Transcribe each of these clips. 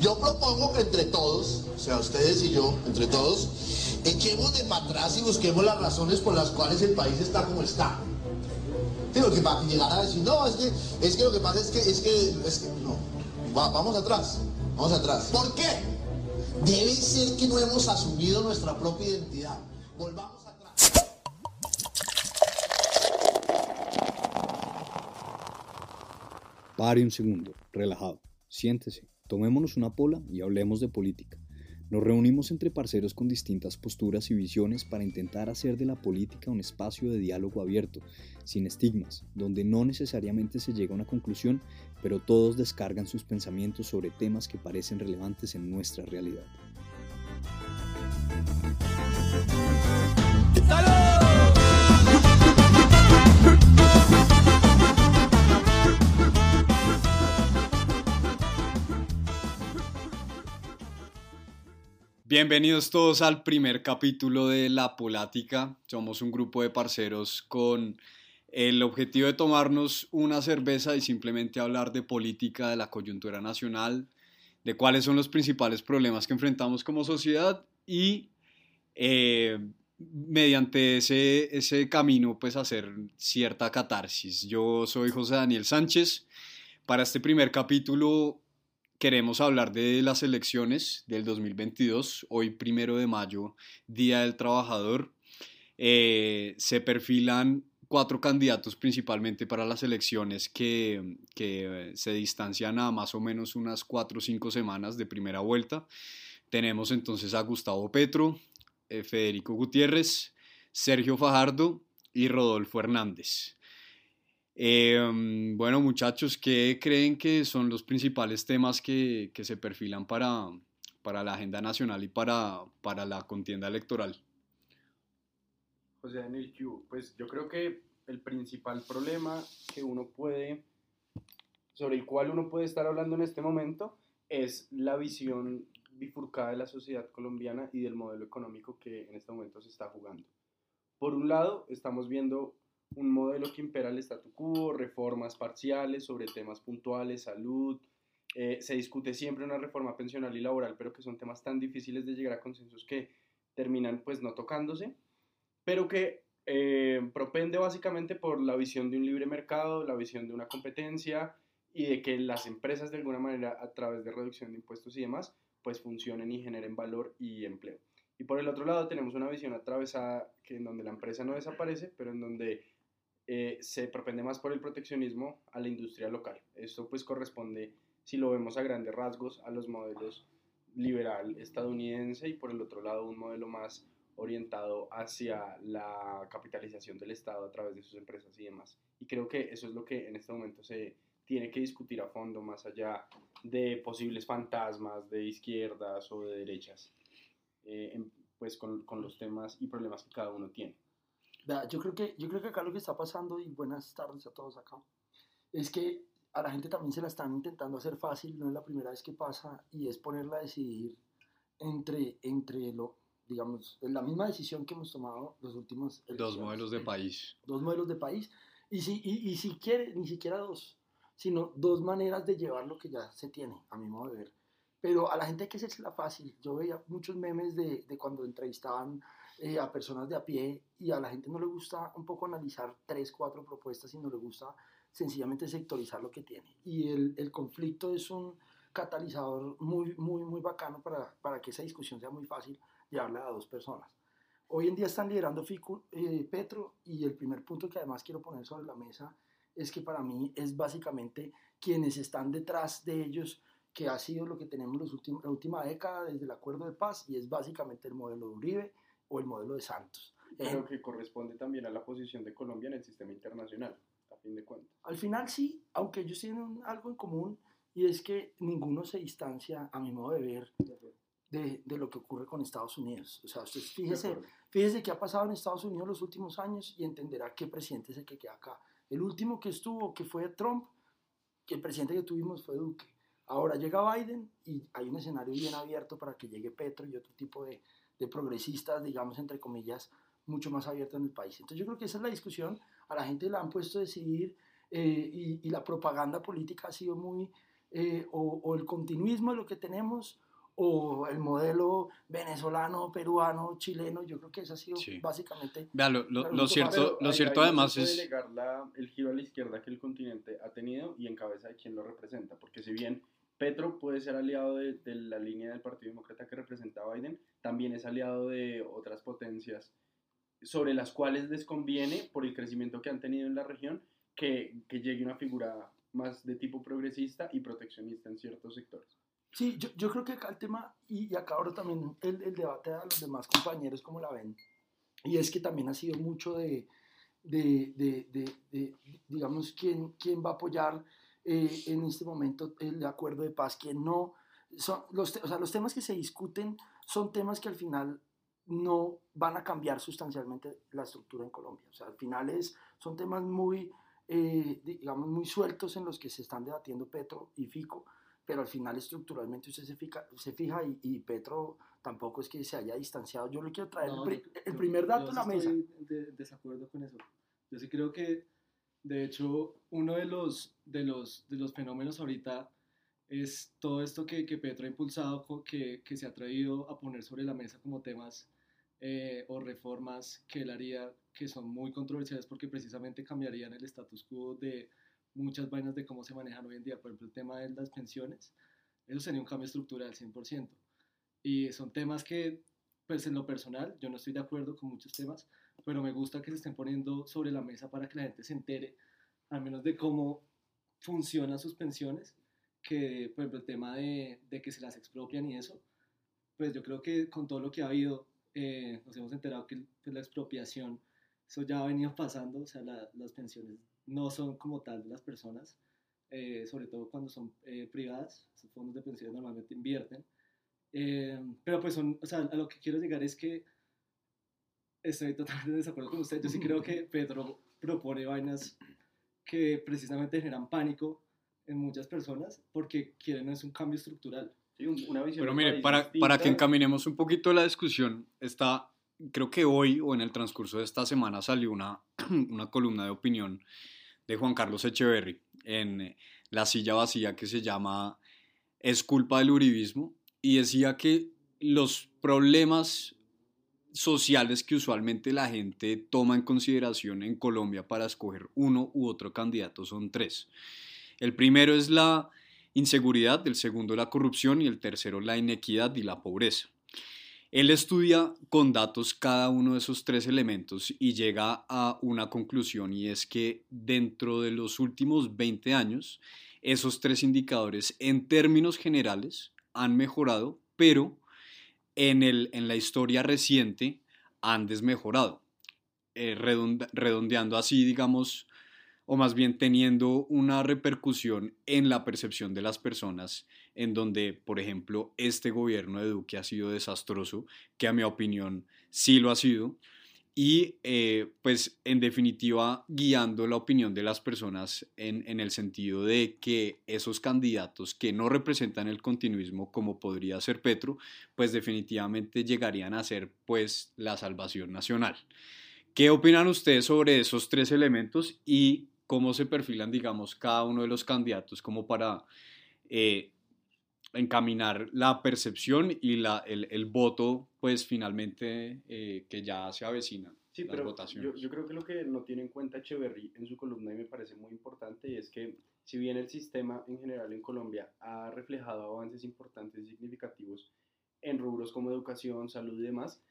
Yo propongo que entre todos, o sea, ustedes y yo, entre todos, echemos de atrás y busquemos las razones por las cuales el país está como está. Sí, que para llegar a decir, no, es que, es que lo que pasa es que, es que, es que, no, vamos atrás, vamos atrás. ¿Por qué? Debe ser que no hemos asumido nuestra propia identidad. Volvamos atrás. Pare un segundo, relajado, siéntese, tomémonos una pola y hablemos de política. Nos reunimos entre parceros con distintas posturas y visiones para intentar hacer de la política un espacio de diálogo abierto, sin estigmas, donde no necesariamente se llega a una conclusión, pero todos descargan sus pensamientos sobre temas que parecen relevantes en nuestra realidad. Bienvenidos todos al primer capítulo de La Polática. Somos un grupo de parceros con el objetivo de tomarnos una cerveza y simplemente hablar de política, de la coyuntura nacional, de cuáles son los principales problemas que enfrentamos como sociedad y eh, mediante ese, ese camino pues hacer cierta catarsis. Yo soy José Daniel Sánchez. Para este primer capítulo queremos hablar de las elecciones del 2022, hoy primero de mayo, Día del Trabajador. Eh, se perfilan cuatro candidatos principalmente para las elecciones que, que, se distancian a más o menos unas cuatro o cinco semanas de primera vuelta. Tenemos entonces a Gustavo Petro, eh, Federico Gutiérrez, Sergio Fajardo y Rodolfo Hernández. Eh, bueno, muchachos, ¿qué creen que son los principales temas que, que se perfilan para, para, la agenda nacional y para, para la contienda electoral? José Daniel pues yo creo que el principal problema que uno puede, sobre el cual uno puede estar hablando en este momento, es la visión bifurcada de la sociedad colombiana y del modelo económico que en este momento se está jugando. Por un lado, estamos viendo un modelo que impera el statu quo, reformas parciales sobre temas puntuales, salud. Eh, se discute siempre una reforma pensional y laboral, pero que son temas tan difíciles de llegar a consensos que terminan pues no tocándose, pero que eh, propende básicamente por la visión de un libre mercado, la visión de una competencia y de que las empresas de alguna manera a través de reducción de impuestos y demás pues funcionen y generen valor y empleo. Y por el otro lado tenemos una visión atravesada que en donde la empresa no desaparece, pero en donde eh, se propende más por el proteccionismo a la industria local. Esto pues corresponde, si lo vemos a grandes rasgos, a los modelos liberal estadounidense y por el otro lado un modelo más orientado hacia la capitalización del Estado a través de sus empresas y demás. Y creo que eso es lo que en este momento se tiene que discutir a fondo, más allá de posibles fantasmas de izquierdas o de derechas, eh, pues con, con los temas y problemas que cada uno tiene yo creo, que, yo creo que acá lo que está pasando, y buenas tardes a todos acá, es que a la gente también se la están intentando hacer fácil, no es la primera vez que pasa, y es ponerla a decidir entre, entre lo, digamos, la misma decisión que hemos tomado los últimos... Dos modelos de país. Dos modelos de país, y si, y, y si quiere, ni siquiera dos, sino dos maneras de llevar lo que ya se tiene, a mi modo de ver. Pero a la gente hay que hacérsela fácil. Yo veía muchos memes de, de cuando entrevistaban eh, a personas de a pie y a la gente no le gusta un poco analizar tres, cuatro propuestas, sino le gusta sencillamente sectorizar lo que tiene. Y el, el conflicto es un catalizador muy, muy, muy bacano para, para, que esa discusión sea muy fácil llevarla a dos personas. Hoy en día están liderando Fico, eh, Petro y el primer punto que además quiero poner sobre la mesa es que para mí es básicamente quienes están detrás de ellos, que ha sido lo que tenemos los últimos, la última década desde el acuerdo de paz y es básicamente el modelo de Uribe, o el modelo de Santos. Pero que corresponde también a la posición de Colombia en el sistema internacional, a fin de cuentas. Al final sí, aunque ellos tienen algo en común y es que ninguno se distancia, a mi modo de ver, de, de lo que ocurre con Estados Unidos. O sea, usted fíjese, fíjese qué ha pasado en Estados Unidos los últimos años y entenderá qué presidente es el que queda acá. El último que estuvo, que fue Trump, que el presidente que tuvimos fue Duque. Ahora llega Biden y hay un escenario bien abierto para que llegue Petro y otro tipo de, de progresistas, digamos, entre comillas, mucho más abierto en el país. Entonces yo creo que esa es la discusión, a la gente la han puesto a decidir eh, y, y, la propaganda política ha sido muy, eh, o, o el continuismo de lo que tenemos o el modelo venezolano, peruano, chileno, yo creo que eso ha sido Sí. básicamente... Vea, lo, lo- lo cierto, lo ahí- cierto no además es... negar la- el giro a la izquierda que el continente ha tenido y en cabeza de quién lo representa, porque si bien Petro puede ser aliado de, la línea del Partido Demócrata que representa Biden, también es aliado de otras potencias sobre las cuales les conviene, por el crecimiento que han tenido en la región, que, que llegue una figura más de tipo progresista y proteccionista en ciertos sectores. Sí, yo, creo que acá el tema, y, y acá ahora también el, debate a los demás compañeros cómo la ven, y es que también ha sido mucho de, de- de, digamos, quién, quién va a apoyar eh, en este momento el acuerdo de paz, quién no. Son los, o sea, los temas que se discuten son temas que al final no van a cambiar sustancialmente la estructura en Colombia. O sea, al final es, son temas muy, eh, digamos, muy sueltos en los que se están debatiendo Petro y Fico, pero al final estructuralmente usted se fija, se fija y, y Petro tampoco es que se haya distanciado. Yo le quiero traer No, el, pri- yo- el yo- primer dato yo a la mesa. Estoy de desacuerdo con eso. Yo sí creo que, de hecho, uno de los, de los, de los fenómenos ahorita es todo esto que, que Petro ha impulsado, que, que se ha traído a poner sobre la mesa como temas eh, o reformas que él haría que son muy controversiales porque precisamente cambiarían el status quo de muchas vainas de cómo se manejan hoy en día. Por ejemplo, el tema de las pensiones, eso sería un cambio estructural 100%. Y son temas que, pues en lo personal, yo no estoy de acuerdo con muchos temas, pero me gusta que se estén poniendo sobre la mesa para que la gente se entere, al menos de cómo funcionan sus pensiones, que, por ejemplo, el tema de, de que se las expropian y eso, pues yo creo que con todo lo que ha habido, eh, nos hemos enterado que pues, la expropiación, eso ya ha venido pasando, o sea, la- las pensiones no son como tal de las personas, eh, sobre todo cuando son eh, privadas, esos fondos de pensiones normalmente invierten, eh, pero pues son, o sea, a lo que quiero llegar es que estoy totalmente de desacuerdo con usted, yo sí creo que Pedro propone vainas que precisamente generan pánico en muchas personas porque quieren es un cambio estructural. Sí, un- una visión Pero mire, para, para que encaminemos un poquito la discusión, está, creo que hoy o en el transcurso de esta semana salió una, una columna de opinión de Juan Carlos Echeverry en eh, La silla vacía que se llama Es culpa del uribismo y decía que los problemas sociales que usualmente la gente toma en consideración en Colombia para escoger uno u otro candidato son tres. El primero es la inseguridad, el segundo la corrupción y el tercero la inequidad y la pobreza. Él estudia con datos cada uno de esos tres elementos y llega a una conclusión y es que dentro de los últimos 20 años esos tres indicadores en términos generales han mejorado, pero en, el, en la historia reciente han desmejorado, eh, redondeando así, digamos, o más bien teniendo una repercusión en la percepción de las personas, en donde, por ejemplo, este gobierno de Duque ha sido desastroso, que a mi opinión sí lo ha sido, y eh, pues en definitiva guiando la opinión de las personas en, en el sentido de que esos candidatos que no representan el continuismo como podría ser Petro, pues definitivamente llegarían a ser pues la salvación nacional. ¿Qué opinan ustedes sobre esos tres elementos y cómo se perfilan, digamos, cada uno de los candidatos como para eh, encaminar la percepción y la, el, el voto, pues finalmente eh, que ya se avecina? Sí, las pero votaciones. yo, yo creo que lo que no tiene en cuenta Echeverry en su columna y me parece muy importante es que si bien el sistema en general en Colombia ha reflejado avances importantes y significativos en rubros como educación, salud y demás,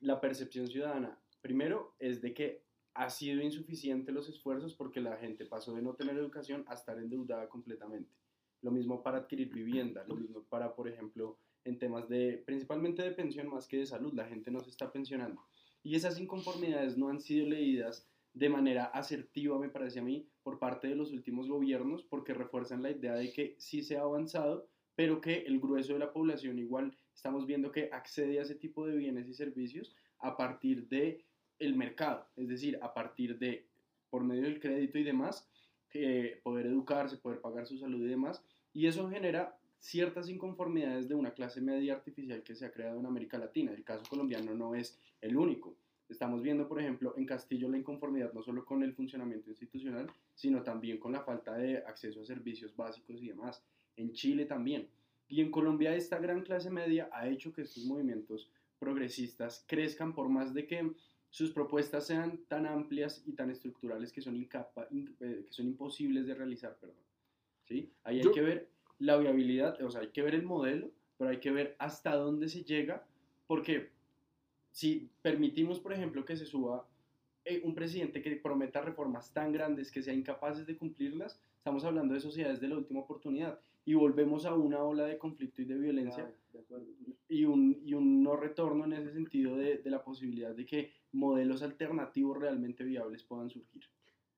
la percepción ciudadana, primero, es de que ha sido insuficiente los esfuerzos porque la gente pasó de no tener educación a estar endeudada completamente. Lo mismo para adquirir vivienda, lo mismo para, por ejemplo, en temas de, principalmente de pensión más que de salud, la gente no se está pensionando. Y esas inconformidades no han sido leídas de manera asertiva, me parece a mí, por parte de los últimos gobiernos, porque refuerzan la idea de que sí se ha avanzado, pero que el grueso de la población igual estamos viendo que accede a ese tipo de bienes y servicios a partir de el mercado, es decir, a partir de, por medio del crédito y demás, eh, poder educarse, poder pagar su salud y demás, y eso genera ciertas inconformidades de una clase media artificial que se ha creado en América Latina. El caso colombiano no es el único. Estamos viendo, por ejemplo, en Castillo la inconformidad no solo con el funcionamiento institucional, sino también con la falta de acceso a servicios básicos y demás. en Chile también. Y en Colombia esta gran clase media ha hecho que estos movimientos progresistas crezcan por más de que sus propuestas sean tan amplias y tan estructurales que son, incapa eh, que son imposibles de realizar. Perdón. ¿Sí? Ahí hay Yo- que ver la viabilidad, o sea, hay que ver el modelo, pero hay que ver hasta dónde se llega, porque si permitimos, por ejemplo, que se suba eh, un presidente que prometa reformas tan grandes que sea incapaces de cumplirlas, estamos hablando de sociedades de la última oportunidad y volvemos a una ola de conflicto y de violencia De y un, y un no retorno en ese sentido de, de la posibilidad de que modelos alternativos realmente viables puedan surgir.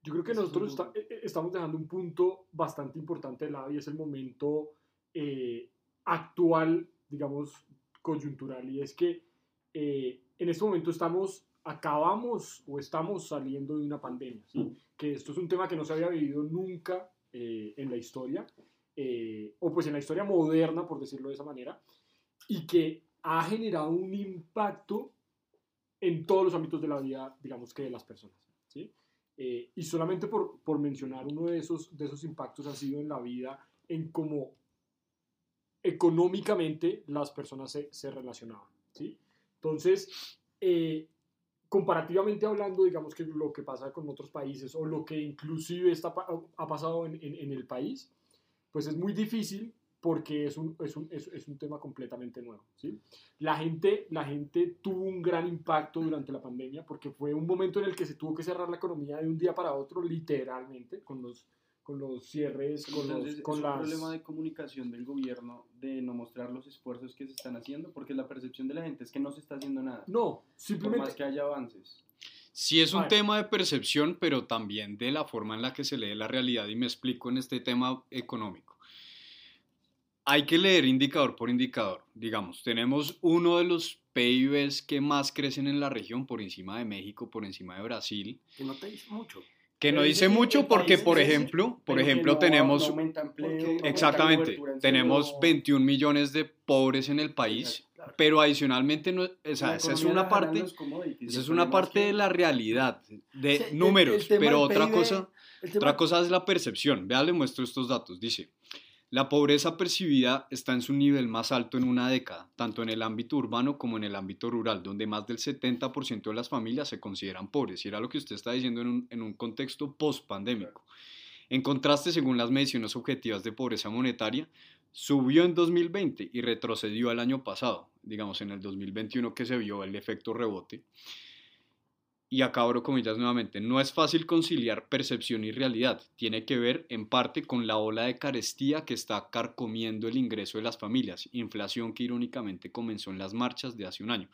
Yo creo que es nosotros un eh, estamos dejando un punto bastante importante de lado y es el momento eh, actual, digamos, coyuntural. Y es que eh, en este momento estamos, acabamos o estamos saliendo de una pandemia. ¿sí? Que esto es un tema que no se había vivido nunca eh, en la historia, o pues en la historia moderna, por decirlo de esa manera, y que ha generado un impacto en todos los ámbitos de la vida, digamos que de las personas. Eh, y solamente por, por mencionar uno de esos, de esos impactos ha sido en la vida, en cómo económicamente las personas se, se relacionaban. ¿sí? Entonces, eh, comparativamente hablando, digamos que lo que pasa con otros países o lo que inclusive está, ha pasado en, en- en el país, pues es muy difícil porque es un, es un, es, es un tema completamente nuevo. ¿sí? La, gente, la gente tuvo un gran impacto durante la pandemia porque fue un momento en el que se tuvo que cerrar la economía de un día para otro, literalmente, con los, con los cierres, con, Entonces, los, con es un las... problema de comunicación del gobierno de no mostrar los esfuerzos que se están haciendo, porque la percepción de la gente es que no se está haciendo nada, No, por simplemente... más que haya avances. Sí es un Vale. tema de percepción, pero también de la forma en la que se lee la realidad y me explico en este tema económico. Hay que leer indicador por indicador. Digamos, tenemos uno de los PIBs que más crecen en la región por encima de México, por encima de Brasil, Que no te dice mucho. que no dice mucho porque, por ejemplo, por ejemplo, no- tenemos no empleo, no Exactamente. Tenemos salud. 21 millones de pobres en el país, Claro. pero adicionalmente, no, o sea, esa es una parte, esa es una parte que- de la realidad, de números, el pero otra PIB, cosa, otra cosa es la percepción. Vea, le muestro estos datos. Dice, la pobreza percibida está en su nivel más alto en una década, tanto en el ámbito urbano como en el ámbito rural, donde más del 70% de las familias se consideran pobres. Y era lo que usted está diciendo en un, contexto post-pandémico. En contraste, según las mediciones objetivas de pobreza monetaria, subió en 2020 y retrocedió al año pasado, digamos en el 2021 que se vio el efecto rebote. Y acá abro comillas nuevamente, no es fácil conciliar percepción y realidad, tiene que ver en parte con la ola de carestía que está carcomiendo el ingreso de las familias, inflación que irónicamente comenzó en las marchas de hace un año.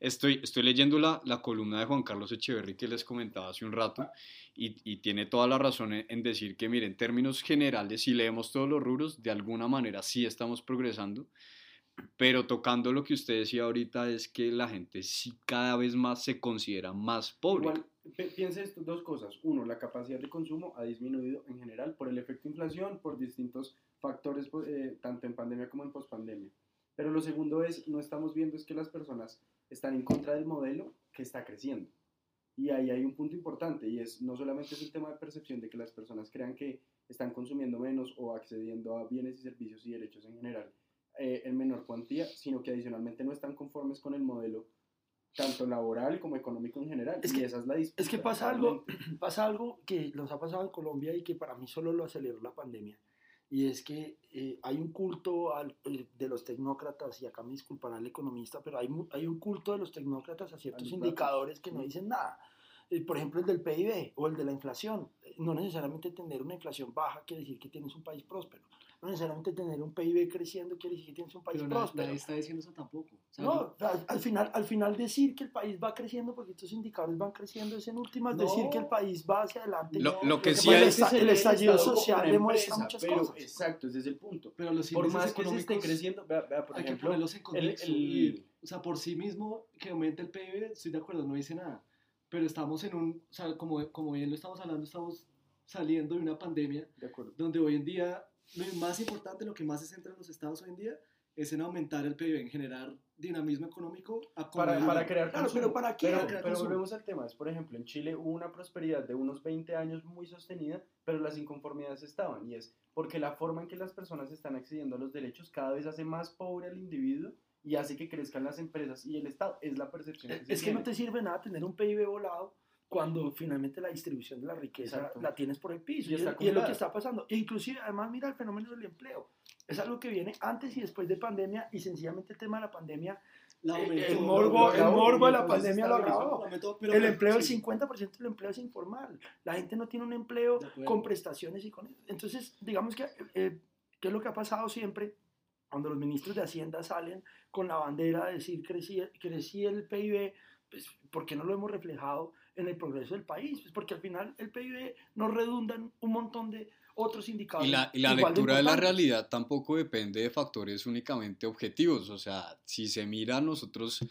Estoy, estoy leyendo la, la columna de Juan Carlos Echeverry que les comentaba hace un rato y, y tiene toda la razón en, decir que, miren, en términos generales, si leemos todos los rubros, de alguna manera sí estamos progresando, pero tocando lo que usted decía ahorita es que la gente sí cada vez más se considera más pobre. Igual, pi- piense esto, dos cosas. Uno, la capacidad de consumo ha disminuido en general por el efecto inflación, por distintos factores, pues, eh, tanto en pandemia como en pospandemia. Pero lo segundo es, no estamos viendo es que las personas están en contra del modelo que está creciendo. Y ahí hay un punto importante y es, no solamente es el tema de percepción de que las personas crean que están consumiendo menos o accediendo a bienes y servicios y derechos en general eh, en menor cuantía, sino que adicionalmente no están conformes con el modelo tanto laboral como económico en general. Es y que- esa es la disputa. Es que pasa algo, pasa algo que nos ha pasado en Colombia y que para mí solo lo aceleró la pandemia. Y es que eh, hay un culto al- eh, de los tecnócratas, y acá me disculpará el economista, pero hay, hay un culto de los tecnócratas a ciertos indicadores que no Mm. dicen nada. Eh, por ejemplo, el del PIB o el de la inflación. Eh, No necesariamente tener una inflación baja quiere decir que tienes un país próspero. No necesariamente tener un PIB creciendo quiere decir que tienes un país Pero nadie, próspero. nadie está diciendo eso tampoco. O sea, No, al, al final, al final decir que el país va creciendo porque estos indicadores van creciendo es en últimas decir No. que el país va hacia adelante. Lo- lo que que sí es que el estallido social demuestra empresa, muchas pero- cosas. Exacto, ese es el punto. pero los Por más que se esté económicos creciendo, vea, vea, por hay que ejemplo, ponerlos en el- contexto. el- y, o sea, por sí mismo, que aumente el PIB, estoy de acuerdo, no dice nada. Pero estamos en un, o sea, como, como bien lo estamos hablando, estamos saliendo de una pandemia de donde hoy en día más importante, lo que más se centra en los estados hoy en día es en aumentar el PIB, en generar dinamismo económico a Para, para crear Claro, consumo. pero ¿para qué? Pero, Crear pero volvemos al tema. Es, por ejemplo, en Chile hubo una prosperidad de unos 20 años muy sostenida, pero las inconformidades estaban. Y es porque la forma en que las personas están accediendo a los derechos cada vez hace más pobre al individuo y hace que crezcan las empresas y el Estado. Es la percepción que se Es que no te sirve nada tener un PIB volado cuando finalmente la distribución de la riqueza Exacto. la tienes por el piso. Y Y, es, y es lo que está pasando. E inclusive, además, mira el fenómeno del empleo. Es algo que viene antes y después de pandemia y sencillamente el tema de la pandemia, la el- aumentó, el morbo- el morbo de la pandemia lo agravó. el empleo, el sí. 50% del empleo es informal. La gente no tiene un empleo con prestaciones y con eso. Entonces, digamos que, eh, ¿qué es lo que ha pasado siempre? Cuando los ministros de Hacienda salen con la bandera de decir crecí, crecí el PIB, pues, ¿por qué no lo hemos reflejado en el progreso del país? Pues porque al final el PIB nos redunda en un montón de otros indicadores. Y la, y la igual de lectura de la realidad tampoco depende de factores únicamente objetivos. O sea, si se mira, nosotros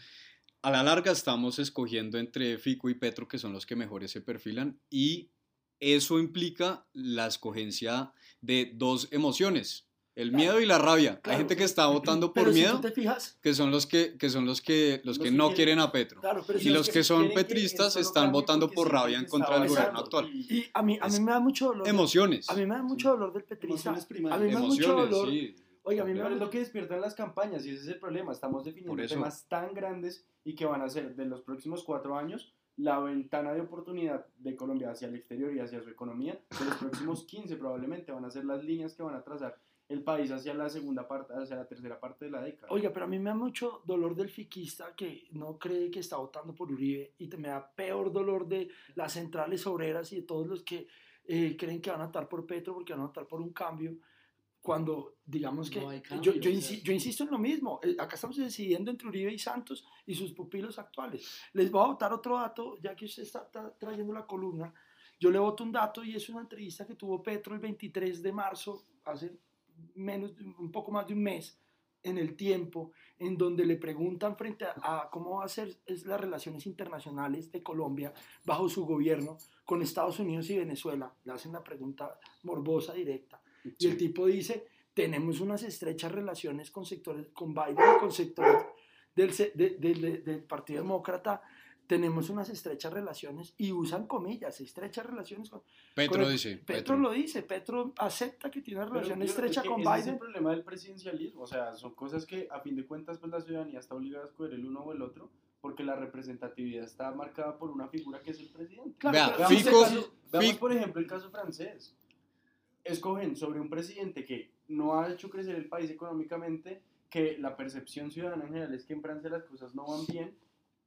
a la larga estamos escogiendo entre Fico y Petro, que son los que mejores se perfilan, y eso implica la escogencia de dos emociones, el Claro, miedo y la rabia. Hay claro. gente que está votando por Pero si miedo, te fijas, que son los que, que, son los que, los Los que que no quieren- quieren a Petro. claro, pero Y si los que son que petristas esto no están votando por rabia en contra del gobierno actual. y- y a mí, a mí me da mucho dolor. Emociones. A mí me da mucho dolor del petrista. A mí me da mucho dolor. sí. Oiga, a mí me da es lo que despiertan las campañas y ese es el problema. Estamos definiendo temas tan grandes y que van a ser de los próximos cuatro años la ventana de oportunidad de Colombia hacia el exterior y hacia su economía. De los próximos 15 probablemente van a ser las líneas que van a trazar el país hacia la segunda parte, hacia la tercera parte de la década. Oiga, pero a mí me da mucho dolor del fiquista que no cree que está votando por Uribe y me da peor dolor de las centrales obreras y de todos los que eh, creen que van a votar por Petro porque van a votar por un cambio. Cuando digamos que No yo, cambio, yo, o insi- yo insisto en lo mismo, eh, acá estamos decidiendo entre Uribe y Santos y sus pupilos actuales. Les voy a votar otro dato, ya que usted está, está trayendo la columna. Yo le voto un dato y es una entrevista que tuvo Petro el 23 de marzo, hace menos, un poco más de un mes, en el tiempo, en donde le preguntan frente a, a cómo va a ser es las relaciones internacionales de Colombia bajo su gobierno con Estados Unidos y Venezuela. Le hacen la pregunta morbosa, directa. Y el tipo dice, tenemos unas estrechas relaciones con sectores, con Biden y con sectores del, de- de- de- del Partido Demócrata, tenemos unas estrechas relaciones y usan comillas, estrechas relaciones con... Petro con el- dice. Petro, lo dice, Petro acepta que tiene una Pero, relación pero estrecha es que con ese Es Biden. el problema del presidencialismo. O sea, son cosas que a fin de cuentas pues la ciudadanía está obligada a escoger el uno o el otro porque la representatividad está marcada por una figura que es el presidente. Claro, Vea, pero Veamos, Fico- el caso- veamos, Fico- por ejemplo, el caso francés. Escogen sobre un presidente que no ha hecho crecer el país económicamente, que la percepción ciudadana en general es que en Francia las cosas no van bien,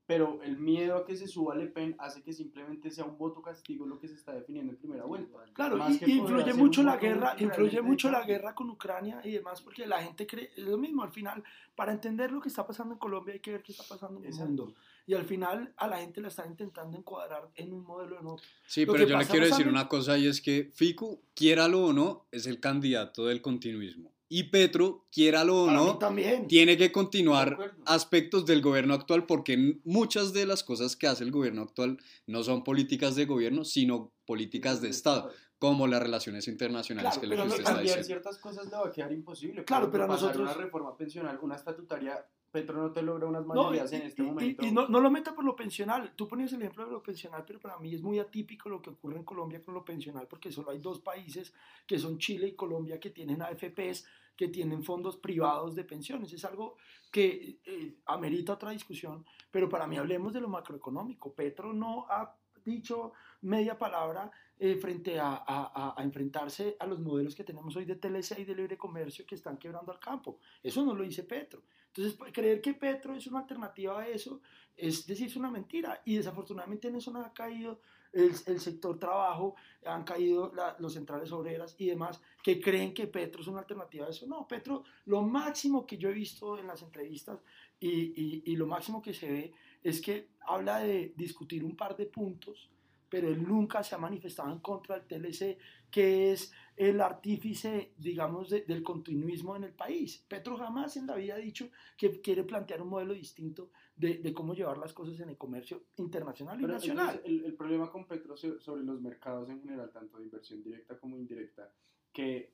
pero el miedo a que se suba Le Pen hace que simplemente sea un voto castigo lo que se está definiendo en primera vuelta. Claro, Más y, influye mucho la guerra, influye mucho la guerra con Ucrania y demás, porque la gente cree, es lo mismo, al final, para entender lo que está pasando en Colombia hay que ver qué está pasando en el mundo. Y al final a la gente la están intentando encuadrar en un modelo en otro. Sí, Lo pero yo le quiero decir una cosa y es que Fico, quiéralo o no, es el candidato del continuismo. Y Petro, quiéralo o no, también. tiene que continuar aspectos del gobierno actual porque muchas de las cosas que hace el gobierno actual no son políticas de gobierno, sino políticas de Estado, como las relaciones internacionales Claro, que, pero lo que no usted está cambiar diciendo. ciertas cosas le va a quedar imposible. Claro, pero a nosotros- Una reforma pensional, una estatutaria, Petro no te logra unas No, y, mayorías en este y- y- momento. y no, no lo meta por lo pensional. Tú ponías el ejemplo de lo pensional, pero para mí es muy atípico lo que ocurre en Colombia con lo pensional, porque solo hay dos países, que son Chile y Colombia, que tienen AFPs, que tienen fondos privados de pensiones. Es algo que eh, amerita otra discusión, pero para mí hablemos de lo macroeconómico. Petro no ha dicho media palabra eh, frente a, a- a- enfrentarse a los modelos que tenemos hoy de TLC y de libre comercio que están quebrando al campo. Eso no lo dice Petro. Entonces, pues, creer que Petro es una alternativa a eso es decirse una mentira. Y desafortunadamente en eso no ha caído el, el sector trabajo, han caído la- los centrales obreras y demás, que creen que Petro es una alternativa a eso. No, Petro, lo máximo que yo he visto en las entrevistas y, y- y lo máximo que se ve es que habla de discutir un par de puntos, pero él nunca se ha manifestado en contra del TLC, que es el artífice, digamos, de- del continuismo en el país. Petro jamás en la vida ha dicho que quiere plantear un modelo distinto de, de cómo llevar las cosas en el comercio internacional y Pero nacional. el, el problema con Petro so- sobre los mercados en general, tanto de inversión directa como indirecta, que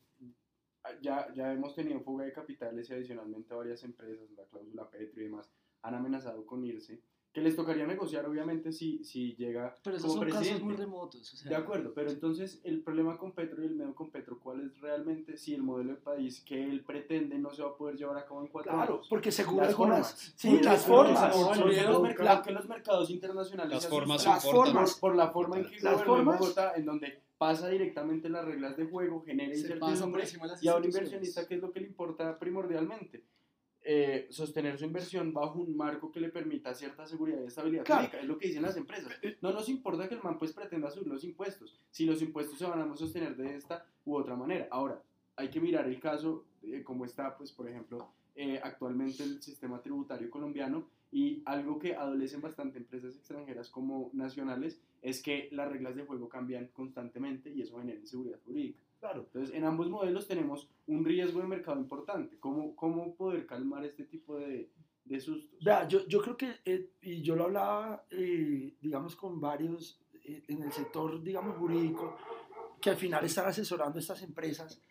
ya, ya hemos tenido fuga de capitales y adicionalmente varias empresas, la cláusula Petro y demás, han amenazado con irse, que les tocaría negociar obviamente si, si llega Pero esos como son casos presidente. muy remotos. o sea, De acuerdo, pero entonces el problema con Petro y el miedo con Petro, ¿cuál es realmente si el modelo de país que él pretende no se va a poder llevar a cabo en cuatro Claro, años? porque seguro Las formas. Sí, las formas. que los Porque mercados- la- que los mercados internacionales Las formas asustan Las formas. por, la forma en que Las gobernó en formas- Bogotá, en donde pasa directamente las reglas de juego, genera incertidumbre y a un inversionista, ¿qué es lo que le importa primordialmente? Eh, sostener su inversión bajo un marco que le permita cierta seguridad y estabilidad Claro. jurídica, es lo que dicen las empresas. No nos importa que el man pues pretenda subir los impuestos, si los impuestos se van a sostener de esta u otra manera. Ahora, hay que mirar el caso, eh, como está, pues, por ejemplo, eh, actualmente el sistema tributario colombiano y algo que adolecen bastante empresas extranjeras como nacionales es que las reglas de juego cambian constantemente y eso genera inseguridad jurídica. Claro. Entonces, en ambos modelos tenemos un riesgo de mercado importante. ¿Cómo, cómo poder calmar este tipo de, de sustos? Vea, yo, yo creo que, eh, y yo lo hablaba, eh, digamos, con varios eh, en el sector, digamos, jurídico, que al final están asesorando estas empresas.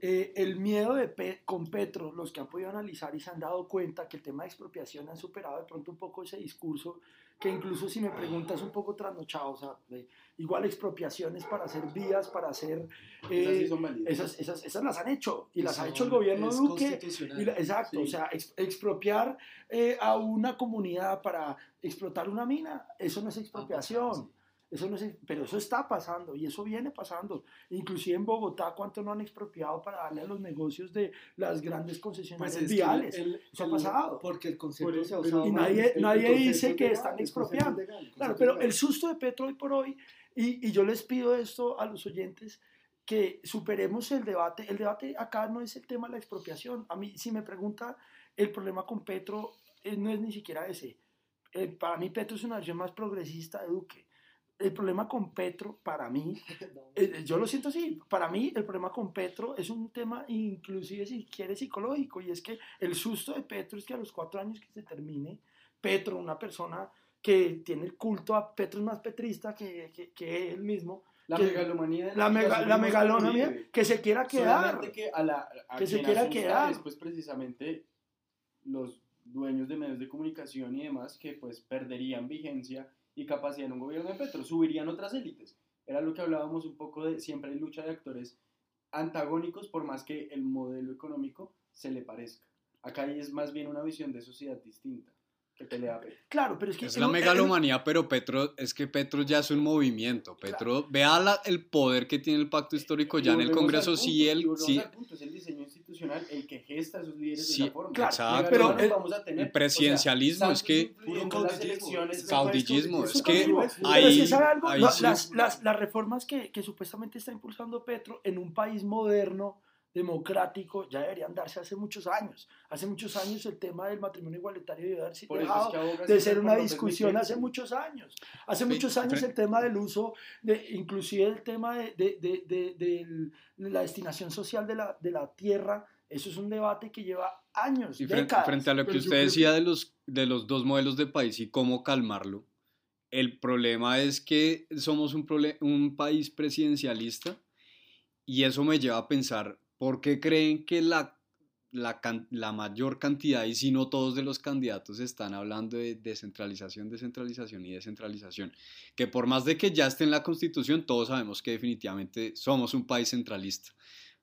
Eh, el miedo de Pe- con Petro, los que han podido analizar y se han dado cuenta que el tema de expropiación han superado de pronto un poco ese discurso, que incluso si me preguntas un poco trasnochado, o sea, de- igual expropiaciones para hacer vías, para hacer... Esas sí eh, son válidas. esas, esas, esas las han hecho y las ha hecho el gobierno Duque constitucional. y la- exacto, Sí. o sea, ex- expropiar eh, a una comunidad para explotar una mina, eso no es expropiación. Eso no es, pero eso está pasando y eso viene pasando. Inclusive en Bogotá, ¿cuánto no han expropiado para darle a los negocios de las grandes Pues concesionarias es que viales? el- Eso ha el- pasado. Porque el concepto Pero- se ha usado y nadie- El nadie dice que legal, están el expropiando. legal, el Claro, pero legal. el susto de Petro hoy por hoy, y, y yo les pido esto a los oyentes, que superemos el debate. El debate acá no es el tema de la expropiación. A mí, si me pregunta, el problema con Petro eh, no es ni siquiera ese. Eh, para mí Petro es una versión más progresista de Duque. El problema con Petro, para mí, eh, yo lo siento así, para mí el problema con Petro es un tema inclusive si quiere psicológico y es que el susto de Petro es que a los cuatro años que se termine, Petro, una persona que tiene el culto a Petro es más petrista que, que, que él mismo, La que- megalomanía. la, mega, la megalomanía que se quiera quedar. Que a la a Que se quiera quedar. es, pues precisamente los dueños de medios de comunicación y demás que pues perderían vigencia y capacidad en un gobierno de Petro, subirían otras élites. Era lo que hablábamos un poco de siempre hay lucha de actores antagónicos por más que el modelo económico se le parezca. Acá es más bien una visión de sociedad distinta que pelea a Petro. Claro, pero es que Es el- la el- megalomanía, pero Petro, es que Petro ya es un movimiento. Petro, vea la- el poder que tiene el pacto histórico ya en el Congreso, punto, y él, al punto, es el diseño institucional el que gesta a esos líderes Sí, de esa forma. claro, exacto. pero el- vamos a tener, el presidencialismo, o sea, es que- Caudillismo, es que ahí- si las reformas que, que supuestamente está impulsando Petro en un país moderno, democrático, ya deberían darse hace muchos años. Hace muchos años el tema del matrimonio igualitario debió haberse Por eso es dejado que de ser una discusión hace muchos años. Hace Sí, muchos años el tema del uso, de, inclusive el tema de, de- de- de- del- de la destinación social de la, de la tierra, eso es un debate que lleva años, Y frente, décadas. frente a lo que usted decía de los, de los dos modelos de país y cómo calmarlo, el problema es que somos un, un país presidencialista y eso me lleva a pensar, ¿por qué creen que la, la, la mayor cantidad, y si no todos de los candidatos están hablando de descentralización, descentralización y descentralización? Que por más de que ya esté en la constitución, todos sabemos que definitivamente somos un país centralista.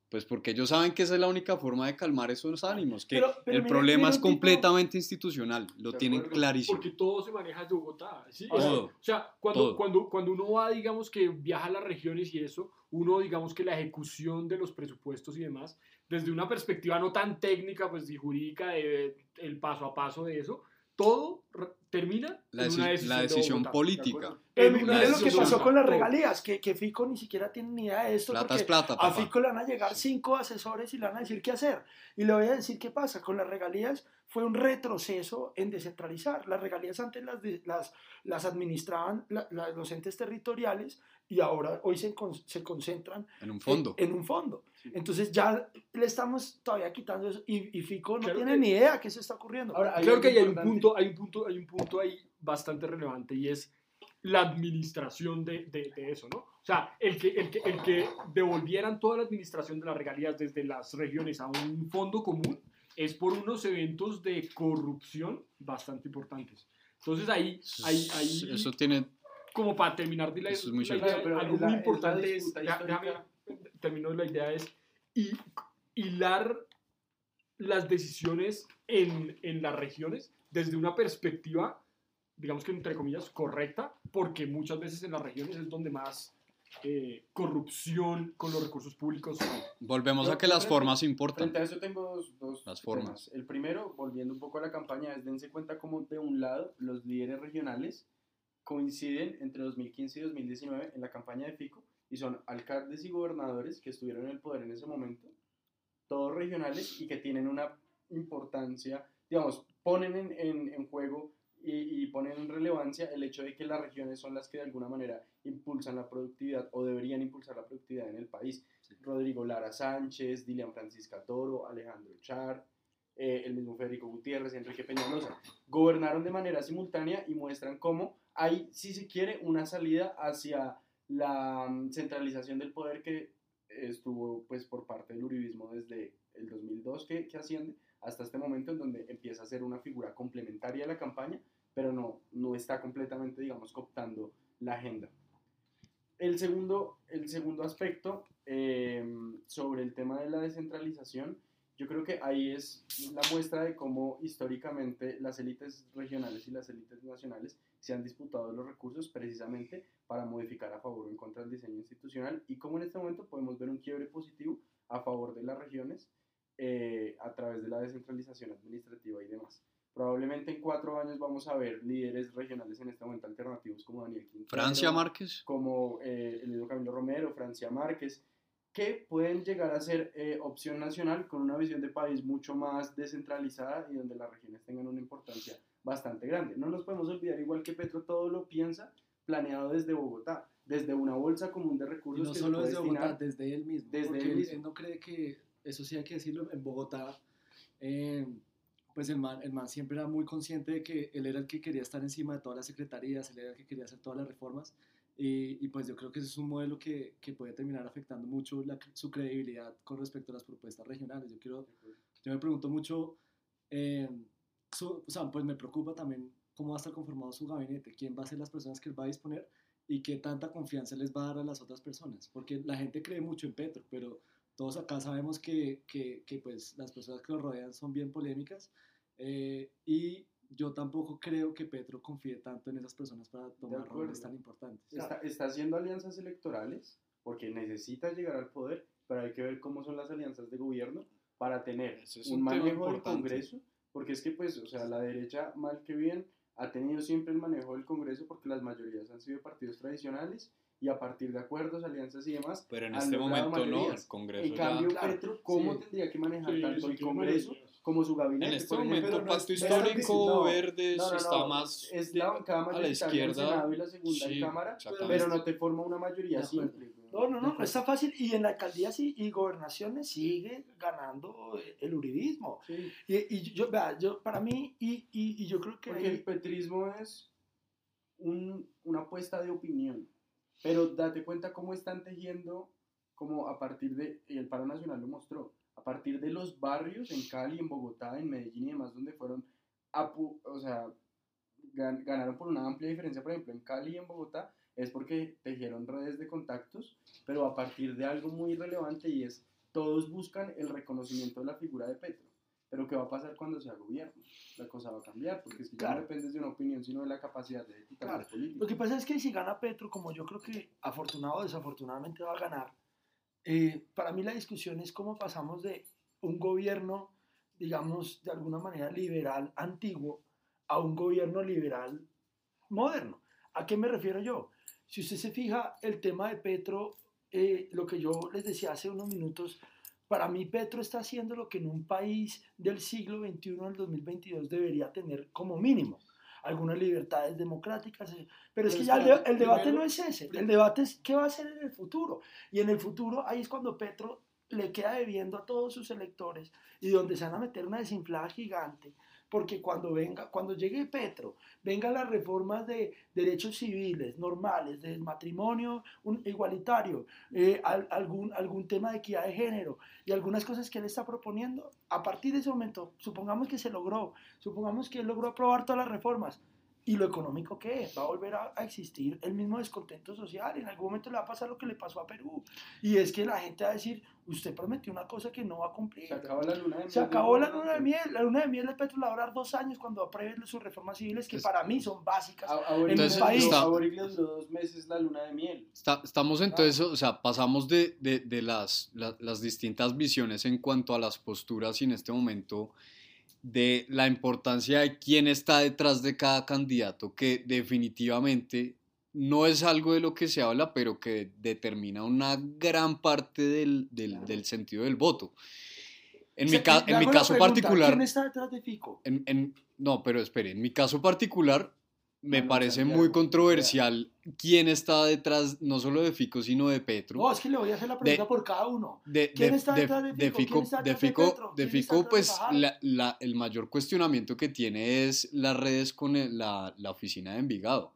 Pues porque ellos saben que esa es la única forma de calmar esos ánimos, que Pero- pero el mire- problema mire es un tipo- completamente institucional, lo De tienen acuerdo, clarísimo. Porque todo se maneja desde Bogotá. ¿sí? Todo. O sea, cuando, Todo. Cuando, cuando uno va, digamos, que viaja a las regiones y eso, uno, digamos, que la ejecución de los presupuestos y demás, desde una perspectiva no tan técnica, pues, y jurídica, de, el paso a paso de eso, todo termina La, en una la decisión, de decisión Bogotá. política. acuerdo? Pero En mire una lo que pasó política, con las regalías, que, que Fico ni siquiera tiene ni idea de esto. Plata porque es plata, A papá. Fico le van a llegar cinco asesores y le van a decir qué hacer. Y le voy a decir qué pasa. Con las regalías fue un retroceso en descentralizar. Las regalías antes las, las, las administraban la- la- los entes territoriales y ahora hoy se, se concentran En un fondo. En, en un fondo. Sí. Entonces ya le estamos todavía quitando eso y, y Fico no Claro tiene que- ni idea qué se está ocurriendo. Ahora, hay Creo que hay un punto, hay un punto, hay un punto ahí bastante relevante y es la administración de, de- de eso, ¿no? O sea, el que, el, que, el que devolvieran toda la administración de las regalías desde las regiones a un fondo común es por unos eventos de corrupción bastante importantes. Entonces ahí, ahí, ahí Eso tiene... como para terminar de la, Eso es muy la idea, Pero algo la- muy importante es, ya- termino la idea es hi- hilar las decisiones en, en las regiones desde una perspectiva, digamos que entre comillas, correcta, porque muchas veces en las regiones es donde más eh, corrupción con los recursos públicos. Volvemos Yo a que las formas importan. Frente a eso tengo dos, dos Las formas. temas. El primero, volviendo un poco a la campaña, es dense cuenta cómo de un lado los líderes regionales coinciden entre 2015 y 2019 en la campaña de Fico y son alcaldes y gobernadores que estuvieron en el poder en ese momento, todos regionales y que tienen una importancia, digamos, ponen en, en- en juego y, y ponen en relevancia el hecho de que las regiones son las que de alguna manera impulsan la productividad o deberían impulsar la productividad en el país. Rodrigo Lara Sánchez, Dilian Francisca Toro, Alejandro Char, eh, el mismo Federico Gutiérrez, Enrique Peñalosa, gobernaron de manera simultánea y muestran cómo hay, si se quiere, una salida hacia la mm, centralización del poder que estuvo pues por parte del uribismo desde el 2002 que, que asciende hasta este momento en donde empieza a ser una figura complementaria de la campaña, pero no, no está completamente, digamos, cooptando la agenda. El segundo, el segundo aspecto eh, sobre el tema de la descentralización, yo creo que ahí es la muestra de cómo históricamente las élites regionales y las élites nacionales se han disputado los recursos precisamente para modificar a favor o en contra del diseño institucional y cómo en este momento podemos ver un quiebre positivo a favor de las regiones eh, a través de la descentralización administrativa y demás. Probablemente en cuatro años vamos a ver líderes regionales en este momento alternativos como Daniel Quintero, Francia Márquez. como eh, el mismo Camilo Romero, Francia Márquez, que pueden llegar a ser eh, opción nacional con una visión de país mucho más descentralizada y donde las regiones tengan una importancia bastante grande. No nos podemos olvidar, igual que Petro todo lo piensa, planeado desde Bogotá, desde una bolsa común de Y recursos no que solo desde Bogotá, destinar- desde él mismo. Desde porque él, mismo. él no cree que, eso sí hay que decirlo, en Bogotá, eh, pues el man, el man siempre era muy consciente de que él era el que quería estar encima de todas las secretarías, él era el que quería hacer todas las reformas. Y, y pues yo creo que ese es un modelo que, que puede terminar afectando mucho la- su credibilidad con respecto a las propuestas regionales. Yo quiero, yo me pregunto mucho, eh, su- o sea, pues me preocupa también cómo va a estar conformado su gabinete, quién va a ser las personas que él va a disponer y qué tanta confianza les va a dar a las otras personas. Porque la gente cree mucho en Petro, pero todos acá sabemos que, que, que, pues las personas que lo rodean son bien polémicas eh, y yo tampoco creo que Petro confíe tanto en esas personas para tomar roles tan importantes. Está, está haciendo alianzas electorales porque necesita llegar al poder, pero hay que ver cómo son las alianzas de gobierno para tener es un, un manejo del. Congreso, porque es que pues, o sea, la derecha, mal que bien, ha tenido siempre el manejo del Congreso porque las mayorías han sido partidos tradicionales y a partir de acuerdos, alianzas y demás, Pero en este momento no, el mayorías. Congreso En ya... cambio, Claro, Petro, ¿cómo sí. tendría que manejar Sí, tanto sí, el Congreso mayorías. como su gabinete? En este ejemplo? momento, no Pacto Histórico, no, Verdes, no, no, está más es la bancada a la izquierda. Senado y la segunda en Sí, Cámara, pero no te forma una mayoría simple. No, no, no, no está fácil. Y en alcaldías y, y gobernaciones sigue ganando el uribismo. Sí. Y, y yo, vea, yo, para mí, y, y, y yo creo que Porque el petrismo es un- una apuesta de opinión, pero date cuenta cómo están tejiendo, como a partir de, y el paro nacional lo mostró, a partir de los barrios en Cali, en Bogotá, en Medellín y demás, donde fueron, apu- o sea, gan- ganaron por una amplia diferencia, por ejemplo, en Cali y en Bogotá, es porque tejieron redes de contactos, pero a partir de algo muy relevante y es, todos buscan el reconocimiento de la figura de Petro. Pero ¿qué va a pasar cuando sea gobierno? La cosa va a cambiar, porque es que ya Claro. no dependes de una opinión, sino de la capacidad de ejecutar Claro. las políticas. Lo que pasa es que si gana Petro, como yo creo que afortunado o desafortunadamente va a ganar, eh, para mí la discusión es cómo pasamos de un gobierno, digamos, de alguna manera liberal antiguo a un gobierno liberal moderno. ¿A qué me refiero yo? Si usted se fija, el tema de Petro, eh, lo que yo les decía hace unos minutos, para mí Petro está haciendo lo que en un país del siglo XXI, del 2022, debería tener como mínimo. Algunas libertades democráticas, eh, pero es Pero que ya el, debate no es ese, el debate es qué va a hacer en el futuro. Y en el futuro ahí es cuando Petro le queda debiendo a todos sus electores y donde se van a meter una desinflada gigante, porque cuando venga, cuando llegue Petro, vengan las reformas de derechos civiles normales, del matrimonio un- igualitario, eh, al- algún, algún tema de equidad de género y algunas cosas que él está proponiendo, a partir de ese momento, supongamos que se logró, supongamos que él logró aprobar todas las reformas, ¿Y lo económico qué es? Va a volver a, a existir el mismo descontento social. En algún momento le va a pasar lo que le pasó a Perú. Y es que la gente va a decir, usted prometió una cosa que no va a cumplir. Se acaba la luna de miel. Se acabó un la luna de miel. La luna de miel de Petro la va a durar dos años cuando apruebe sus reformas civiles, que Es- para mí son básicas. A, a Boric- Entonces, a está- Boric le duró dos meses la luna de miel. Está- estamos entonces, o sea, pasamos de, de- de las, la- las distintas visiones en cuanto a las posturas y en este momento de la importancia de quién está detrás de cada candidato, que definitivamente no es algo de lo que se habla, pero que determina una gran parte del, del- sentido del voto. En O mi, ca- en mi caso pregunta, particular, ¿Quién está detrás de Fico? en, en- no, pero espere, en mi caso particular me Manuel parece Santiago, muy controversial quién está detrás no solo de Fico, sino de Petro. No, es que le voy a hacer la pregunta por cada uno. de, ¿Quién de- está de- detrás de Fico? ¿Quién está de Fico, Petro? de ¿Quién está Fico, pues Fajardo? la- la- el mayor cuestionamiento que tiene es las redes con el- la, la oficina de Envigado.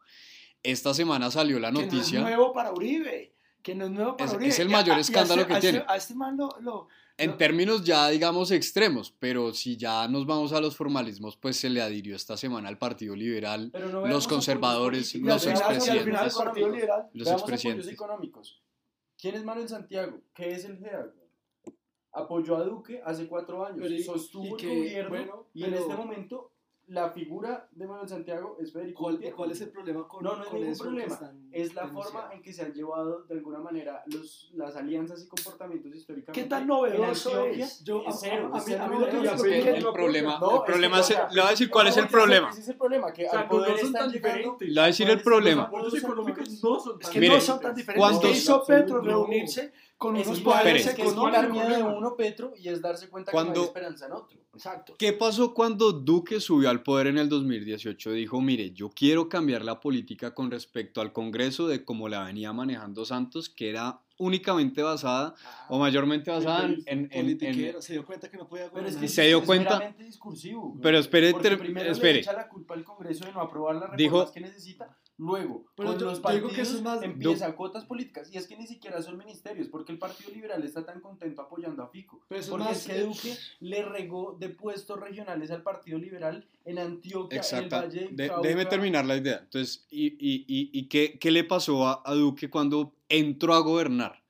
Esta semana salió la Que no es noticia, nuevo para Uribe. Que no es nuevo para Es- Uribe. es el mayor a escándalo que a tiene. A este man lo, lo- en términos ya digamos extremos, pero si ya nos vamos a los formalismos, pues se le adhirió esta semana al Partido Liberal, no los conservadores, los expresidentes. Partido económicos. Liberal Los expresidentes. económicos. ¿Quién es Manuel Santiago? ¿Qué es el GEA? Apoyó a Duque hace cuatro años, y- sostuvo y el que, gobierno bueno, y en este momento la figura de Manuel Santiago es Federico ¿Cuál, Gutiérrez. cuál es el problema con No, no es ningún que problema. Es la forma en que se han llevado de alguna manera los, las alianzas y comportamientos históricamente. ¿Qué tan novedoso es? Yo- Es cero, a- mí- a mí lo que me novedoso. sorprende- el problema, No, el es que, problema o es, sea, le voy a decir cuál es el problema. Ese es el problema, que O sea, al poder no son están tan diferentes. Le voy a decir el problema. Apoyos llegando económicos no son tan Es que no son tan diferentes. cuando- ¿Qué hizo Petro? Reunirse con Es unos poderes es que es quitarme de uno Petro y es darse cuenta que no Cuando- hay esperanza en otro. Exacto. ¿Qué pasó cuando Duque subió al poder en el 2018? Dijo, mire, yo quiero cambiar la política con respecto al Congreso de cómo la venía manejando Santos, que era únicamente basada o mayormente basada en... en- en- se dio cuenta que no podía Pero es que se dio es cuenta- discursivo. Pero espere, primero espere. le echa la culpa al Congreso de no aprobar las reformas Dijo- que necesita, luego Pero con yo- los partidos que es más- empieza cuotas políticas y es que ni siquiera son ministerios porque el Partido Liberal está tan contento apoyando a Fico. Pero Porque más- es que Duque le regó de puestos regionales al Partido Liberal en Antioquia, en el. Valle De- Cauca. déjeme terminar la idea. Entonces, ¿y, y, y, y qué, qué le pasó a, a Duque cuando entró a gobernar?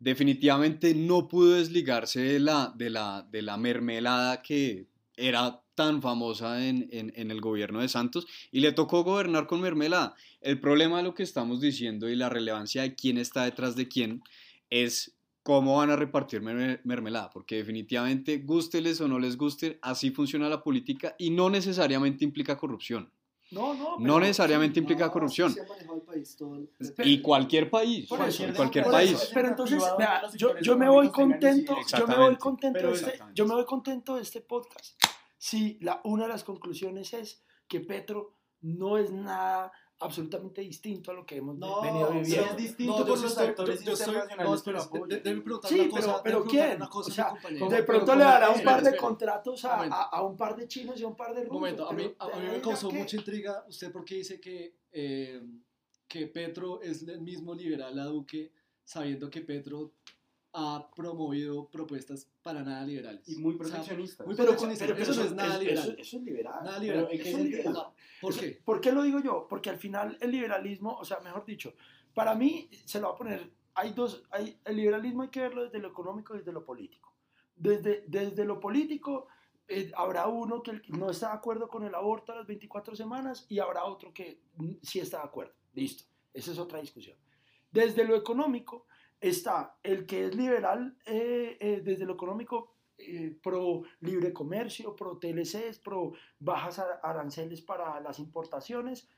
Definitivamente no pudo desligarse de la, de la, de la mermelada que era tan famosa en, en, en el gobierno de Santos y le tocó gobernar con mermelada. El problema de lo que estamos diciendo y la relevancia de quién está detrás de quién es cómo van a repartir mer- mermelada, porque definitivamente, gústeles o no les guste, así funciona la política y no necesariamente implica corrupción. No, no. No necesariamente No, implica así corrupción. se ha manejado el país todo el- Y cualquier país, Por Cualquier en cualquier democracia país. eso, pero entonces, vea, yo, yo me voy contento, yo me voy contento este, yo me voy contento de este podcast. Si la, una de las conclusiones es que Petro no es nada absolutamente distinto a lo que hemos No, venido viviendo. es distinto yo por los estoy- actores yo- yo internacionales no, que lo apoyan. de- déjeme preguntar Sí, una pero- cosa, pero preguntar ¿quién? una cosa O a sea. De Pero pronto le dará un par de contratos a, a- a un par de chinos y a un par de rusos. momento, a mí, pero a, mí de me causó ¿qué? mucha intriga usted porque dice que, eh, que Petro es el mismo liberal a Duque, sabiendo que Petro ha promovido propuestas para nada liberales. Y muy O sea, proteccionistas. muy Pero, proteccionista. pero- pero eso no es nada liberal. Eso, eso es liberal. Nada liberal. Pero, ¿en qué liberal. ¿Por qué? ¿Por qué lo digo yo? Porque al final el liberalismo, o sea, mejor dicho, para mí, se lo voy a poner, hay dos, hay, el liberalismo hay que verlo desde lo económico y desde lo político. Desde, desde lo político eh, habrá uno que no está de acuerdo con el aborto a las 24 semanas y habrá otro que sí está de acuerdo. Listo, esa es otra discusión. Desde lo económico está el que es liberal, eh, eh, desde lo económico, eh, pro libre comercio, pro TLCs, pro bajas aranceles para las importaciones,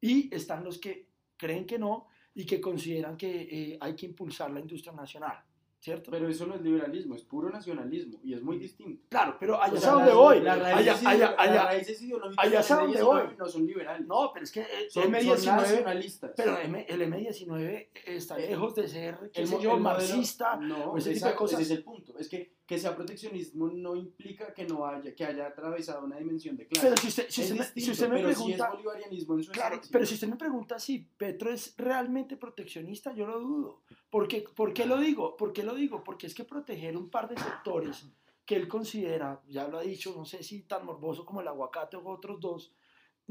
y están los que creen que no y que consideran que hay que impulsar la industria nacional, ¿cierto? Pero eso no es liberalismo, es puro nacionalismo y es muy distinto. claro, pero allá O sea, donde voy, las allá, raíces allá, las allá, raíces ideológicas allá es donde M19 voy. no son liberales. no, pero es que eh, son, son M19, nacionalistas. pero M- el M19 está El- lejos de ser, El el modelo- marxista, no, ese tipo de exacto, cosas. ese es el punto. Es que que sea proteccionismo no implica que no haya, que haya atravesado una dimensión de clase. Pero si usted, si usted me, si distinto, usted me pregunta, es bolivarianismo en su Claro, esencia. pero si usted me pregunta si Petro es realmente proteccionista, yo lo dudo. Porque, ¿Por qué lo digo? ¿Por qué lo digo? Porque es que proteger un par de sectores que él considera, ya lo ha dicho, no sé si tan morboso como el aguacate o otros dos,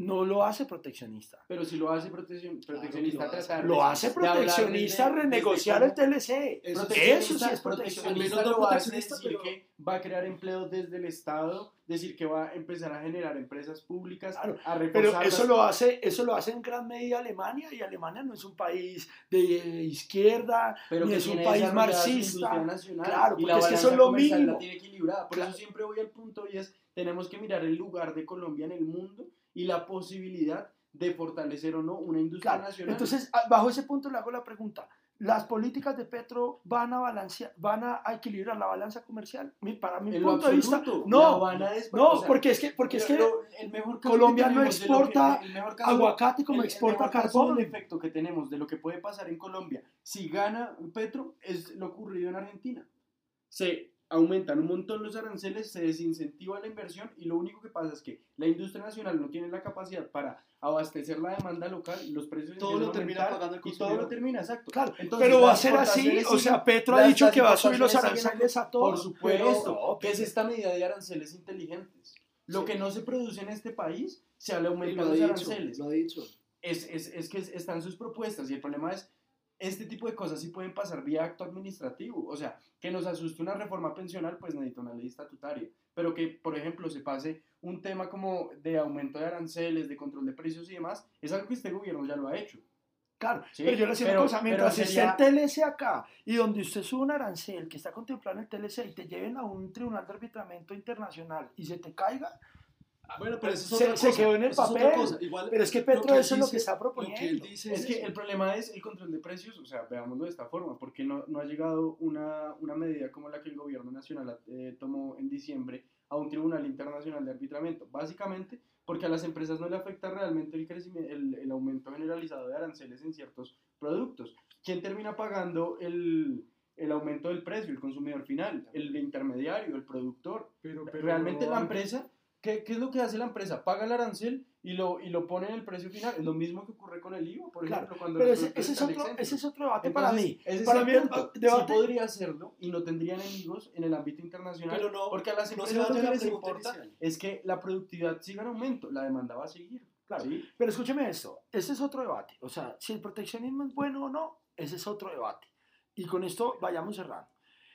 no lo hace proteccionista. Pero si lo hace proteccion- proteccionista, que lo hace. tratar Lo de- hace de proteccionista desde- renegociar desde el TLC. Eso Eso sí, es proteccionista, proteccionista. Al menos no lo hace proteccionista, decir pero- que va a crear empleo desde el Estado, decir que va a empezar a generar empresas públicas, Claro, a Pero eso las- lo hace, eso lo hace en gran medida Alemania y Alemania no es un país de izquierda, pero ni es un país marxista. nacional, Claro, y la porque es que eso es lo mínimo. la tiene equilibrada. Por Claro. eso siempre voy al punto y es, tenemos que mirar el lugar de Colombia en el mundo y la posibilidad de fortalecer o no una industria Claro, nacional. entonces, a- bajo ese punto le hago la pregunta. ¿Las políticas de Petro van a balancear, van a equilibrar la balanza comercial? Para mi en lo punto de vista, no, Habana es- no, o sea, porque es que, porque es que Pero el mejor Colombia que no lo que- exporta el mejor caso- aguacate como el- el exporta mejor caso carbón. del efecto que tenemos de lo que puede pasar en Colombia si gana Petro es lo ocurrido en Argentina. Se aumentan un montón los aranceles, se desincentiva la inversión y lo único que pasa es que la industria nacional no tiene la capacidad para abastecer la demanda local y los precios Todo lo termina pagando el y todo lo termina, exacto. Claro, Entonces, pero va a ser así, o sea, Petro ha dicho que va a subir los aranceles a todo. Por supuesto, pero- que es esta medida de aranceles inteligentes. Lo que no se produce en este país se le Y aumenta lo ha los dicho, aranceles. lo ha dicho. es, es, es que están sus propuestas y el problema es, este tipo de cosas sí pueden pasar vía acto administrativo. O sea, que nos asuste una reforma pensional, pues necesita una ley estatutaria. Pero que, por ejemplo, se pase un tema como de aumento de aranceles, de control de precios y demás, es algo que este gobierno ya lo ha hecho. Claro, Sí, pero yo le decía pero- una cosa, mientras sería- esté el TLC acá y donde usted sube un arancel que está contemplado en el TLC y te lleven a un tribunal de arbitramiento internacional y se te caiga, Bueno, pero eso es Se- otra se cosa. quedó en el eso es papel. cosa. Igual, pero es que Petro que eso es lo que dice- está lo que él proponiendo. dice Es que eso. el problema es el control de precios, o sea, veámoslo de esta forma, porque no, no ha llegado una, una medida como la que el gobierno nacional eh, tomó en diciembre a un tribunal internacional de arbitramiento. Básicamente porque a las empresas no le afecta realmente el, crecimiento, el, el aumento generalizado de aranceles en ciertos productos. ¿Quién termina pagando el, el aumento del precio? El consumidor final, el intermediario, el productor. Pero, pero Realmente no la empresa, ¿qué, ¿qué es lo que hace la empresa? Paga el arancel y lo, y lo pone en el precio final. Es lo mismo que ocurre con el IVA, por Claro, ejemplo, cuando Pero ese, es otro, exentos. ese es otro debate para mí. ese es Para mí punto. debate- Sí podría hacerlo y no tendría enemigos en el ámbito internacional. Pero no- porque a las no se empresas lo que la les importa inicial. es que la productividad siga en aumento, la demanda va a seguir. Claro. ¿sí? Pero escúcheme esto, ese es otro debate. O sea, si el proteccionismo es bueno o no, ese es otro debate. Y con esto vayamos cerrando.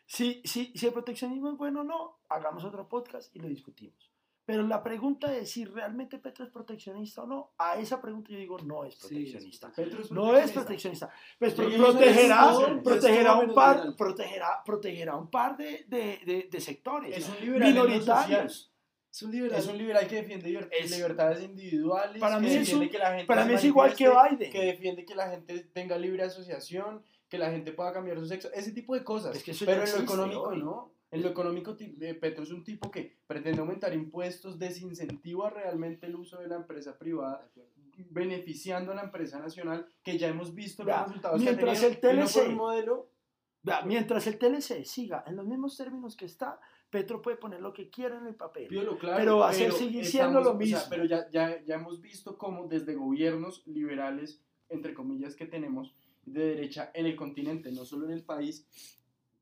Si, si, si el proteccionismo es bueno o no, hagamos otro podcast y lo discutimos. Pero la pregunta de si realmente Petro es proteccionista o no, a esa pregunta yo digo no es proteccionista. Es No es proteccionista. Pues pro- protegerá, protegerá, un par, protegerá, protegerá un par de, de, de, de sectores Es un liberal minoritarios. Es un liberal. Es un liberal que defiende liber- Es- libertades individuales, Para que mí es defiende un- que la gente Para se mí es igual que Biden. que defiende que la gente tenga libre asociación, que la gente pueda cambiar su sexo, ese tipo de cosas. Es que Pero en lo económico hoy. no. En lo económico, eh, Petro es un tipo que pretende aumentar impuestos, desincentiva realmente el uso de la empresa privada, beneficiando a la empresa nacional, que ya hemos visto los resultados mientras que ha el tenido, TLC un modelo Vea, mientras el TLC siga en los mismos términos que está, Petro puede poner lo que quiera en el papel. Piolo, claro, Pero va a ser seguir siendo lo o sea, mismo. pero ya, ya, ya hemos visto cómo desde gobiernos liberales, entre comillas, que tenemos de derecha en el continente, no solo en el país,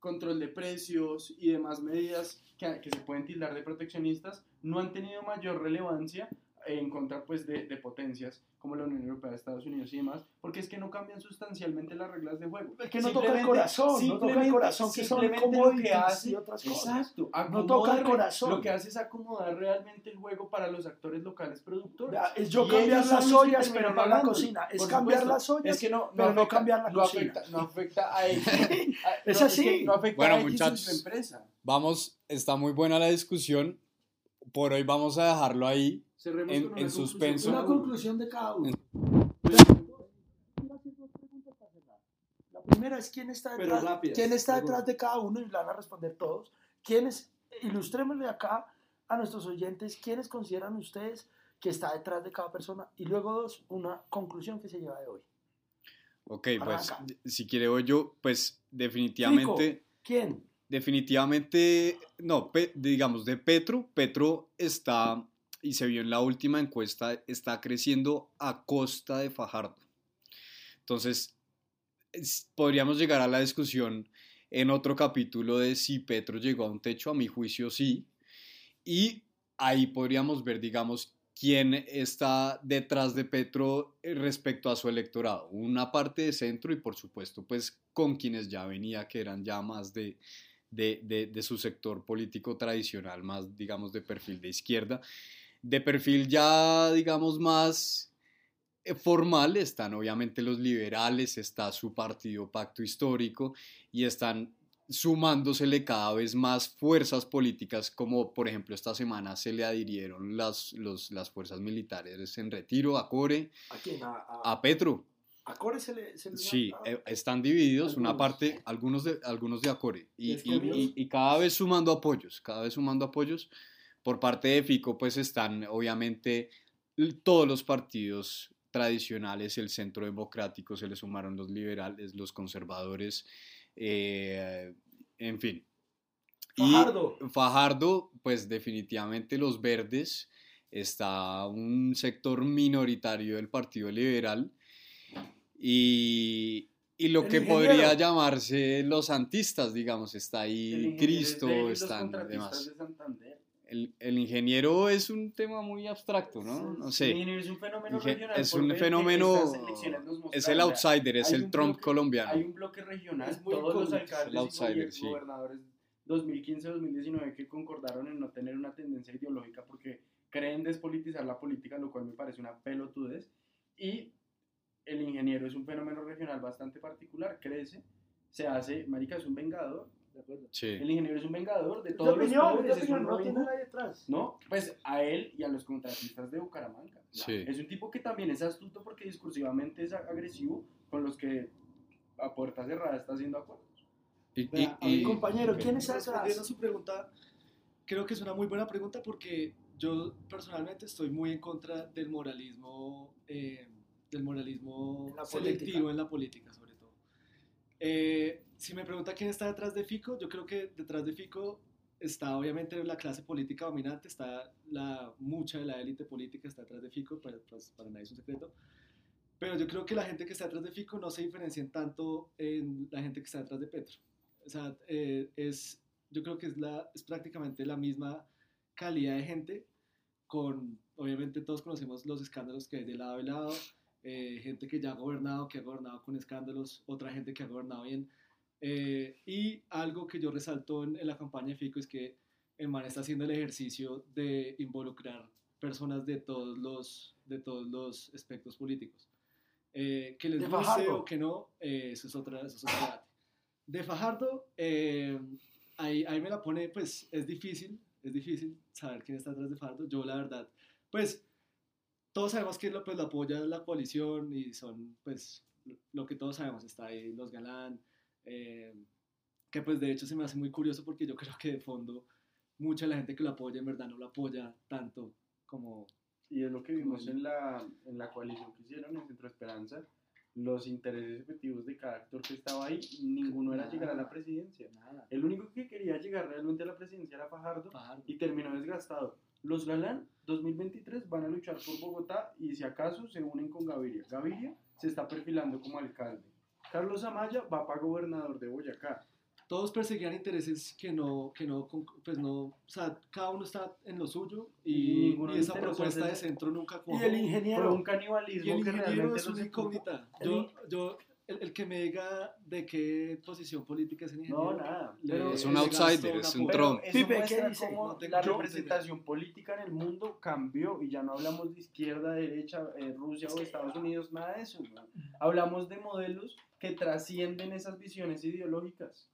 control de precios y demás medidas que, se pueden tildar de proteccionistas, no han tenido mayor relevancia en contra pues, de, de potencias como la Unión Europea, Estados Unidos y demás, porque es que no cambian sustancialmente las reglas de juego. Es que no toca el corazón, no toca el corazón, que son simplemente lo que commodities hace- y otras cosas. Exacto, No toca el corazón. Lo que hace es acomodar realmente el juego para los actores locales productores. Vea, es yo cambiar ellos las ollas, pero no la cocina. Es Por cambiar supuesto. las ollas, es que no, pero no cambiar la no cocina. Afecta, no afecta a a- Es no, así. que no afecta Bueno, a en muchachos. su empresa. Vamos, está muy buena la discusión. Por hoy vamos a dejarlo ahí. Cerremos en- en suspenso. Una conclusión de cada uno. La primera es quién está detrás, rápidas, quién está detrás de cada uno y van a responder todos. ¿Quiénes, ilustrémosle acá a nuestros oyentes, quiénes consideran ustedes que está detrás de cada persona? Y luego dos, una conclusión que se lleva de hoy. Ok, pues Arranca. si quiere voy yo, pues definitivamente ¿Quién? Definitivamente, no, digamos, de Petro, Petro está, y se vio en la última encuesta, está creciendo a costa de Fajardo. Entonces, es- podríamos llegar a la discusión en otro capítulo de si Petro llegó a un techo, a mi juicio sí, y ahí podríamos ver, digamos, quién está detrás de Petro eh, respecto a su electorado. Una parte de centro y por supuesto, pues con quienes ya venía, que eran ya más de, de, de- de su sector político tradicional, más, digamos, de perfil de izquierda. De perfil ya, digamos, más eh, formal están obviamente los liberales, está su partido Pacto Histórico y están sumándosele cada vez más fuerzas políticas, como por ejemplo esta semana se le adhirieron las, los- las fuerzas militares en retiro a Core, ¿A quién? A, a, a Petro. A Core se le... Se le Sí, eh, están divididos, una Algunos. parte, algunos de, algunos de Acore, y, y- y- y cada vez sumando apoyos, cada vez sumando apoyos. Por parte de Fico, pues están obviamente todos los partidos tradicionales, el centro democrático, se le sumaron los liberales, los conservadores, eh, en fin. Y Fajardo. Fajardo, pues definitivamente los verdes, está un sector minoritario del Partido Liberal y, y lo El que ingeniero. podría llamarse los santistas, digamos, está El ahí Cristo, es están demás. de. El, el ingeniero es un tema muy abstracto, ¿no? No El sé. ingeniero es un fenómeno Inge- regional. es un fenómeno, es el outsider, es el Trump bloque- colombiano. Hay un bloque regional, Es muy todos los alcaldes el outsider, y sí. gobernadores 2015-2019 que concordaron en no tener una tendencia ideológica porque creen despolitizar la política, lo cual me parece una pelotudez. Y el ingeniero es un fenómeno regional bastante particular, crece, se hace, marica, es un vengador. De acuerdo. Sí. El ingeniero es un vengador de todos los opinión, pobres, es opinión, un no tiene nadie detrás. ¿no? Pues a él y a los contratistas de Bucaramanga. Sí. Es un tipo que también es astuto porque discursivamente es agresivo con los que a puerta cerrada está haciendo acuerdos. Y, y- Vea, a y- mí, Compañero, ¿quién es Respondiendo a su pregunta, creo que es una muy buena pregunta porque yo personalmente estoy muy en contra del moralismo, eh, del moralismo En selectivo en la política, sobre todo. Eh, si me pregunta quién está detrás de Fico, yo creo que detrás de Fico está obviamente la clase política dominante, está la mucha de la élite política está detrás de Fico, para, pues, para nadie es un secreto. Pero yo creo que la gente que está detrás de Fico no se diferencian tanto en la gente que está detrás de Petro. O sea, eh, es, yo creo que es, la, es prácticamente la misma calidad de gente, con, obviamente todos conocemos los escándalos que hay de lado a lado, eh, gente que ya ha gobernado, que ha gobernado con escándalos, otra gente que ha gobernado bien. Eh, y algo que yo resalto en, en la campaña de Fico es que el man está haciendo el ejercicio de involucrar personas de todos los, de todos los aspectos políticos. Eh, que les De guste Fajardo. o que no, eh, eso, es otra, eso es debate. De Fajardo, eh, ahí, ahí me la pone, pues es difícil, es difícil saber quién está detrás de Fajardo. Yo, la verdad, pues todos sabemos que lo, pues, lo apoya la coalición y son, pues, lo que todos sabemos. Está ahí los Galán, eh, que pues de hecho se me hace muy curioso porque yo creo que de fondo mucha de la gente que lo apoya en verdad no lo apoya tanto como... Y es lo que vimos en la, en la coalición que hicieron en Centro Esperanza. Los intereses efectivos de cada actor que estaba ahí, ninguno era llegar a la presidencia. Nada. El único que quería llegar realmente a la presidencia era Fajardo Fajardo. y terminó desgastado. Los Galán 2023 van a luchar por Bogotá y si acaso se unen con Gaviria. Gaviria se está perfilando como alcalde. Carlos Amaya va para gobernador de Boyacá. Todos perseguían intereses que no, que no, pues no, o sea, cada uno está en lo suyo Y y, y esa propuesta de centro nunca Y cuajó. el ingeniero. un canibalismo Y el que ingeniero realmente es una incógnita. Yo, yo, el, el que me diga de qué posición política es el ingeniero. No, nada. Pero Es un outsider, es un Trump. Eso Pipe, ¿qué dice? cómo No la yo representación política en el mundo cambió y ya no hablamos de izquierda, derecha, eh, Rusia o Estados Unidos, nada de eso. ¿no? Hablamos de modelos que trascienden esas visiones ideológicas.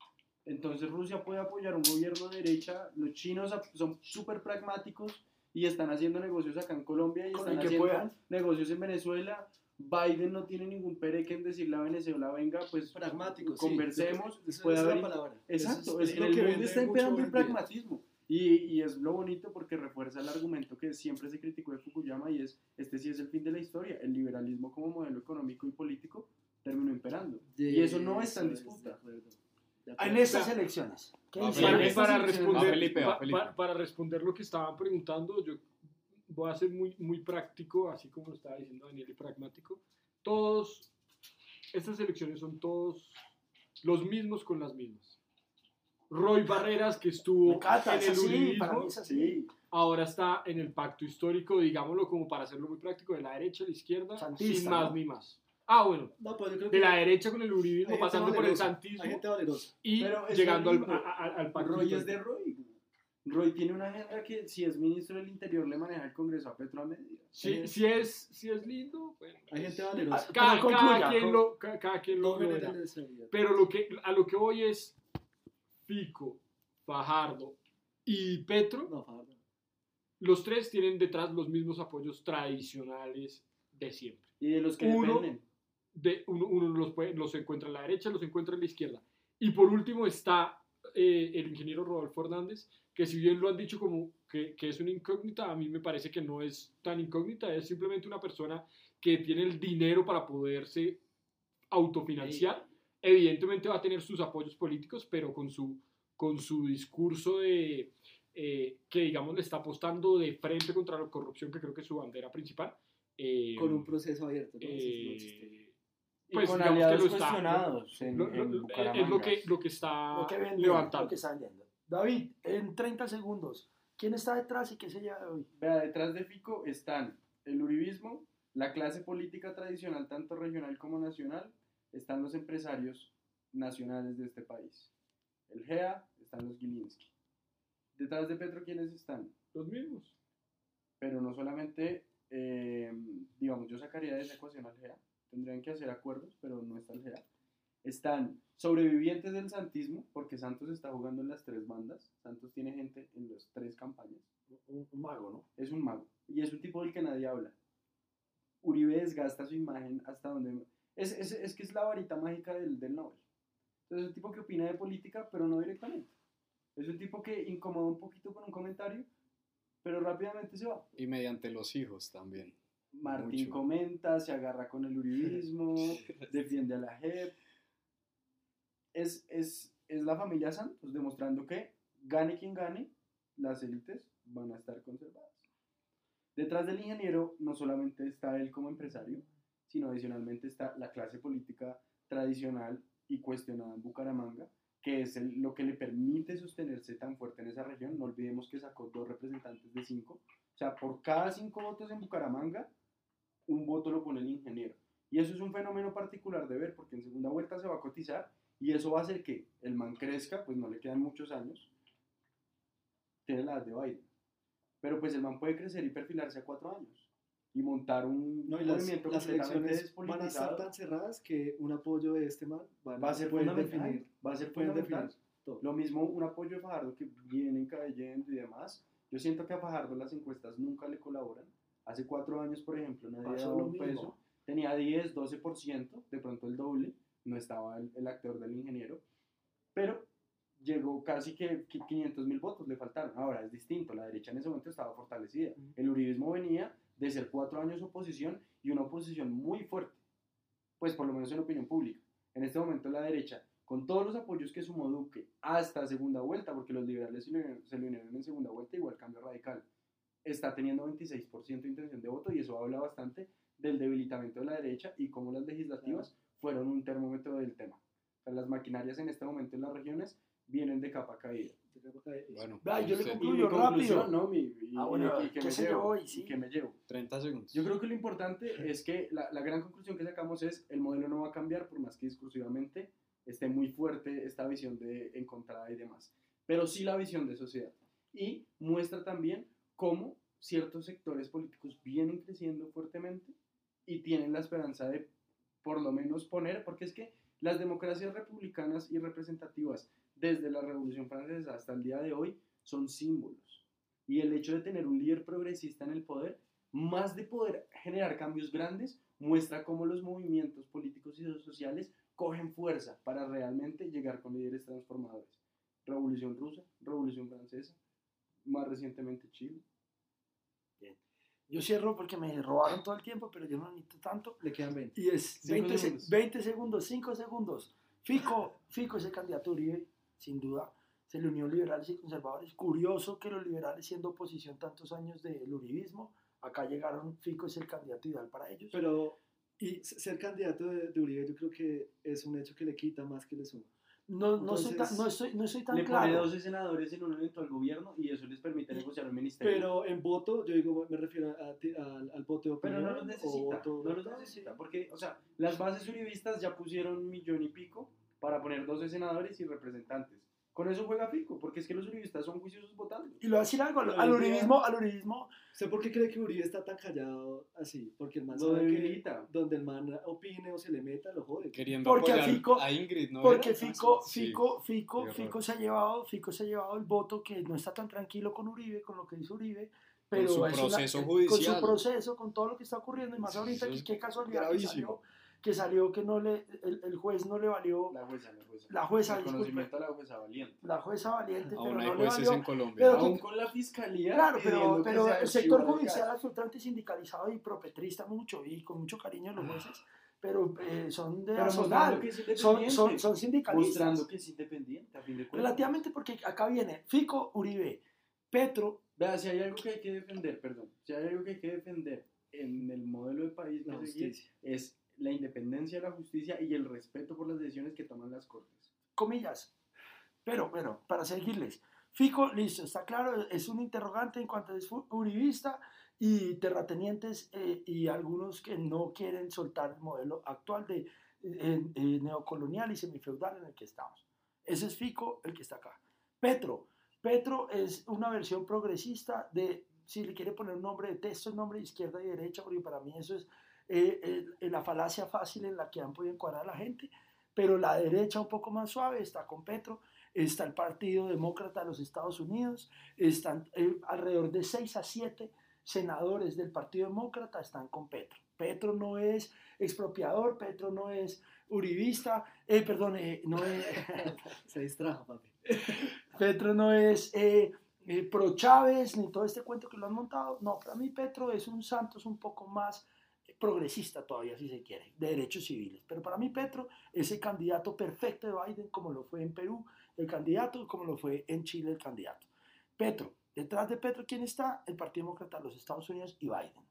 Entonces Rusia puede apoyar un gobierno de derecha, los chinos son súper pragmáticos y están haciendo negocios acá en Colombia y están haciendo puedan. negocios en Venezuela. Biden no tiene ningún pereque en decirle a Venezuela, venga, pues pragmático. sí. conversemos, creo- esa puede es la haber palabra. Exacto, Eso es, lo el que mundo vende está hoy el pragmatismo. Y, y es lo bonito porque refuerza el argumento que siempre se criticó de Fukuyama y es, este sí es el fin de la historia. El liberalismo como modelo económico y político terminó imperando. y eso no está en Eso es, disputa. de acuerdo. De En estas elecciones. Para, responder, para responder lo que estaban preguntando, yo voy a ser muy, muy práctico, así como lo estaba diciendo Daniel, y pragmático. Todos, estas elecciones son todos los mismos con las mismas. Roy Barreras, que estuvo encanta, en es el así, uribismo, para mí es así. ahora está en el pacto histórico, digámoslo como para hacerlo muy práctico, de la derecha a la izquierda, Santista, sin más ¿no? ni más. Ah, bueno, No, pues de la derecha con el uribismo, pasando por el santismo y Pero es llegando al, a- a- al pacto Roy es histórico. de Roy. Roy tiene una agenda que si es ministro del Interior le maneja el Congreso a Petro a medida. Si, si, es, si es lindo, bueno, Hay gente Ah, valerosa. cada, Pero cada concluya, quien con- lo, ca- cada quien lo, No lo genera verá. necesidad. Pero lo que, a lo que voy es Fico, Fajardo y Petro, No, Fajardo. los tres tienen detrás los mismos apoyos tradicionales de siempre. Y de los que Uno- dependen. De, uno uno los, puede- los encuentra en la derecha, los encuentra en la izquierda. Y por último está eh, el ingeniero Rodolfo Hernández, que si bien lo han dicho como que, que es una incógnita, a mí me parece que no es tan incógnita, es simplemente una persona que tiene el dinero para poderse autofinanciar. Evidentemente va a tener sus apoyos políticos, pero con su, con su discurso de eh, que, digamos, le está apostando de frente contra la corrupción, que creo que es su bandera principal. eh, Con un proceso abierto. ¿no? Pues, con digamos que aliados lo está- cuestionados en, lo- lo- en lo- Bucaramanga. es lo que, lo que está Lo que venden, levantando. lo que está vendiendo. David, en 30 segundos, ¿quién está detrás y qué se lleva hoy? Vea, detrás de Fico están el uribismo, la clase política tradicional, tanto regional como nacional, están los empresarios nacionales de este país. El GEA, están los Gilinski. Detrás de Petro, ¿quiénes están? Los mismos. Pero no solamente, eh, digamos, yo sacaría de esa ecuación al GEA, tendrían que hacer acuerdos, pero no está el GEA. Están sobrevivientes del santismo, porque Santos está jugando en las tres bandas. Santos tiene gente en las tres campañas. Un, un mago, ¿no? Es un mago. Y es un tipo del que nadie habla. Uribe desgasta su imagen hasta donde... Es, es, es que es la varita mágica del, del Nobel. Entonces es un tipo que opina de política, pero no directamente. Es un tipo que incomoda un poquito con un comentario, pero rápidamente se va. Y mediante los hijos también. Martín Mucho. comenta, se agarra con el uribismo, defiende a la JEP. Es, es, es la familia Santos demostrando que gane quien gane, las élites van a estar conservadas. Detrás del ingeniero no solamente está él como empresario, sino adicionalmente está la clase política tradicional y cuestionada en Bucaramanga, que es el- lo que le permite sostenerse tan fuerte en esa región. No olvidemos que sacó dos representantes de cinco. O sea, por cada cinco votos en Bucaramanga, un voto lo pone el ingeniero. Y eso es un fenómeno particular de ver, porque en segunda vuelta se va a cotizar y eso va a hacer que el man crezca, pues no le quedan muchos años. Tiene la edad de Biden. Pero pues el man puede crecer y perfilarse a cuatro años y montar un No, y las, movimiento las elecciones van a estar tan cerradas que un apoyo de este man van Va a ser fundamental. definir, va a ser fundamental. Lo mismo un apoyo de Fajardo que viene cayendo y demás. Yo siento que a Fajardo las encuestas nunca le colaboran. Hace cuatro años, por ejemplo, nadie Pasó daba un mismo. peso. Tenía 10, 12%, de pronto el doble. No estaba el, el actor del ingeniero. Pero llegó casi que, que 500 mil votos, le faltaron. Ahora es distinto, la derecha en ese momento estaba fortalecida. El uribismo venía de ser cuatro años oposición y una oposición muy fuerte, pues por lo menos en opinión pública. En este momento la derecha, con todos los apoyos que sumó Duque hasta segunda vuelta, porque los liberales se lo unieron en segunda vuelta, igual cambio radical, está teniendo 26% de intención de voto y eso habla bastante del debilitamiento de la derecha y cómo las legislativas fueron un termómetro del tema. O sea, las maquinarias en este momento en las regiones vienen de capa caída. Bueno, Vea, yo le concluyo. Y mi rápido. ¿no? Mi, y, Ah, bueno, y- y que ¿qué me llevo, hoy? y Sí. que me llevo. 30 segundos. Yo creo que lo importante es que la, la gran conclusión que sacamos es el modelo no va a cambiar por más que discursivamente esté muy fuerte esta visión de encontrada y demás, pero sí la visión de sociedad. Y muestra también cómo ciertos sectores políticos vienen creciendo fuertemente y tienen la esperanza de por lo menos poner, porque es que las democracias republicanas y representativas desde la Revolución Francesa hasta el día de hoy son símbolos. Y el hecho de tener un líder progresista en el poder, más de poder generar cambios grandes, muestra cómo los movimientos políticos y sociales cogen fuerza para realmente llegar con líderes transformadores. Revolución rusa, Revolución francesa, más recientemente Chile. Yo cierro porque me robaron todo el tiempo, pero yo no necesito tanto. Le quedan 20. Y es Cinco 20, se- segundos. 20 segundos, 5 segundos. Fico, Fico ese candidato Uribe, sin duda. se le unió liberales y conservadores. Curioso que los liberales, siendo oposición tantos años del uribismo, acá llegaron, Fico es el candidato ideal para ellos. Pero y ser candidato de, de Uribe yo creo que es un hecho que le quita más que le suma. No, no, soy tan, no, estoy, no soy tan le claro. pone 12 senadores en un evento al gobierno y eso les permite negociar un ministerio. Pero en voto, yo digo, me refiero a, al, al voto de opinión. Pero no los o necesita, voto- no los necesita, porque, o sea, las bases uribistas ya pusieron un millón y pico para poner 12 senadores y representantes. Con eso juega Fico, porque es que los uribistas son juiciosos votando. Y lo voy a decir algo, al, uribismo, al uribismo, ¿Usted por qué cree que Uribe está tan callado así? Porque el man Lo sabe que donde el man opine o se le meta, lo jode. Queriendo Porque apoyar Fico- a Ingrid, ¿no? porque era? Fico, Sí. Fico, Fico, Fico se ha llevado, Fico se ha llevado el voto que no está tan tranquilo con Uribe, con lo que dice Uribe, pero su es una- proceso con judicial. su proceso, con todo lo que está ocurriendo, y más Sí, ahorita eso que es qué casualidad que salió, que salió que no le, el, el juez no le valió, La jueza, la jueza. La jueza, Reconocimiento a la jueza valiente. la jueza valiente, pero Aún hay no le jueces valió. en Colombia. pero Aún con la fiscalía. Claro, pero, que pero el sector el judicial absolutamente sindicalizado y propetrista mucho y con mucho cariño a los jueces, pero eh, son de Pero que son, son, son sindicalistas. Mostrando que es independiente, a fin de cuentas. Relativamente porque acá viene Fico, Uribe, Petro, Vea, si hay algo que hay que defender, perdón, si hay algo que hay que defender en el modelo de país que seguir, es la independencia de la justicia y el respeto por las decisiones que toman las cortes. comillas. Pero, bueno, para seguirles. Fico, listo, está claro, es un interrogante en cuanto es uribista y terratenientes eh, y algunos que no quieren soltar el modelo actual de eh, eh, neocolonial y semifeudal en el que estamos. Ese es Fico, el que está acá. Petro. Petro es una versión progresista de, si le quiere poner un nombre de texto, el nombre de izquierda y derecha, porque para mí eso es eh, eh, la falacia fácil en la que han podido encuadrar a la gente pero la derecha un poco más suave está con Petro, está el Partido Demócrata de los Estados Unidos, están eh, alrededor de 6 a 7 senadores del Partido Demócrata están con Petro. Petro no es expropiador, Petro no es uribista, eh, perdón, eh, no es, Se distrajo, papi. Petro no es eh, eh, pro Chávez, ni todo este cuento que lo han montado. No, para mí Petro es un Santos un poco más progresista todavía, si se quiere, de derechos civiles. Pero para mí Petro es el candidato perfecto de Biden, como lo fue en Perú el candidato, como lo fue en Chile el candidato. Petro, detrás de Petro, ¿quién está? El Partido Demócrata de los Estados Unidos y Biden.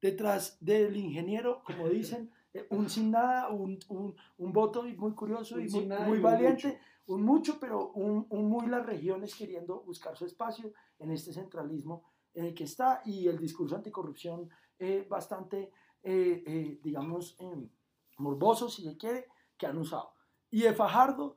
Detrás del ingeniero, como dicen, eh, un sin nada, un, un, un voto muy curioso y Un muy, sin nada muy y valiente, mucho. un mucho, pero un, un muy las regiones queriendo buscar su espacio en este centralismo en el que está y el discurso anticorrupción eh, bastante, eh, eh, digamos, eh, morboso, si se quiere, que han usado. Y de Fajardo,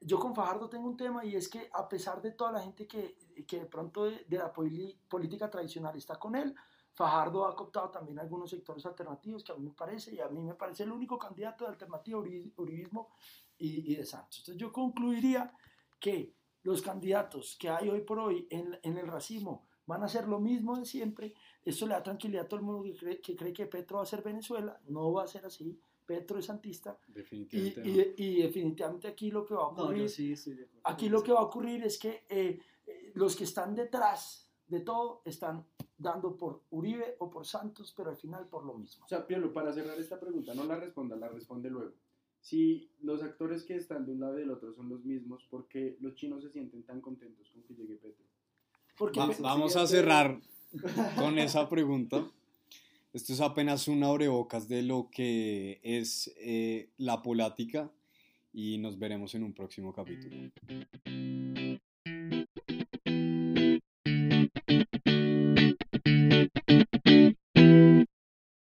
yo con Fajardo tengo un tema y es que a pesar de toda la gente que, que de pronto de, de la poli- política tradicional está con él, Fajardo ha cooptado también algunos sectores alternativos que a mí me parece, y a mí me parece el único candidato de alternativa uri- uribismo y, y de Santos. Entonces yo concluiría que los candidatos que hay hoy por hoy en, en el racismo van a hacer lo mismo de siempre. Esto le da tranquilidad a todo el mundo que cree, que cree que Petro va a ser Venezuela. No va a ser así. Petro es santista. Y, Definitivamente. no. y- y definitivamente aquí lo que va a No, ocurrir yo sí estoy de acuerdo. Aquí lo que va a ocurrir es que eh, eh, los que están detrás de todo están dando por Uribe o por Santos, pero al final por lo mismo. O sea, Piolo, para cerrar esta pregunta, no la responda, la responde luego. Si los actores que están de un lado y del otro son los mismos, ¿por qué los chinos se sienten tan contentos con que llegue Petro? Porque Va- vamos a cerrar con esa pregunta. Esto es apenas un abrebocas de lo que es eh, la polática y nos veremos en un próximo capítulo.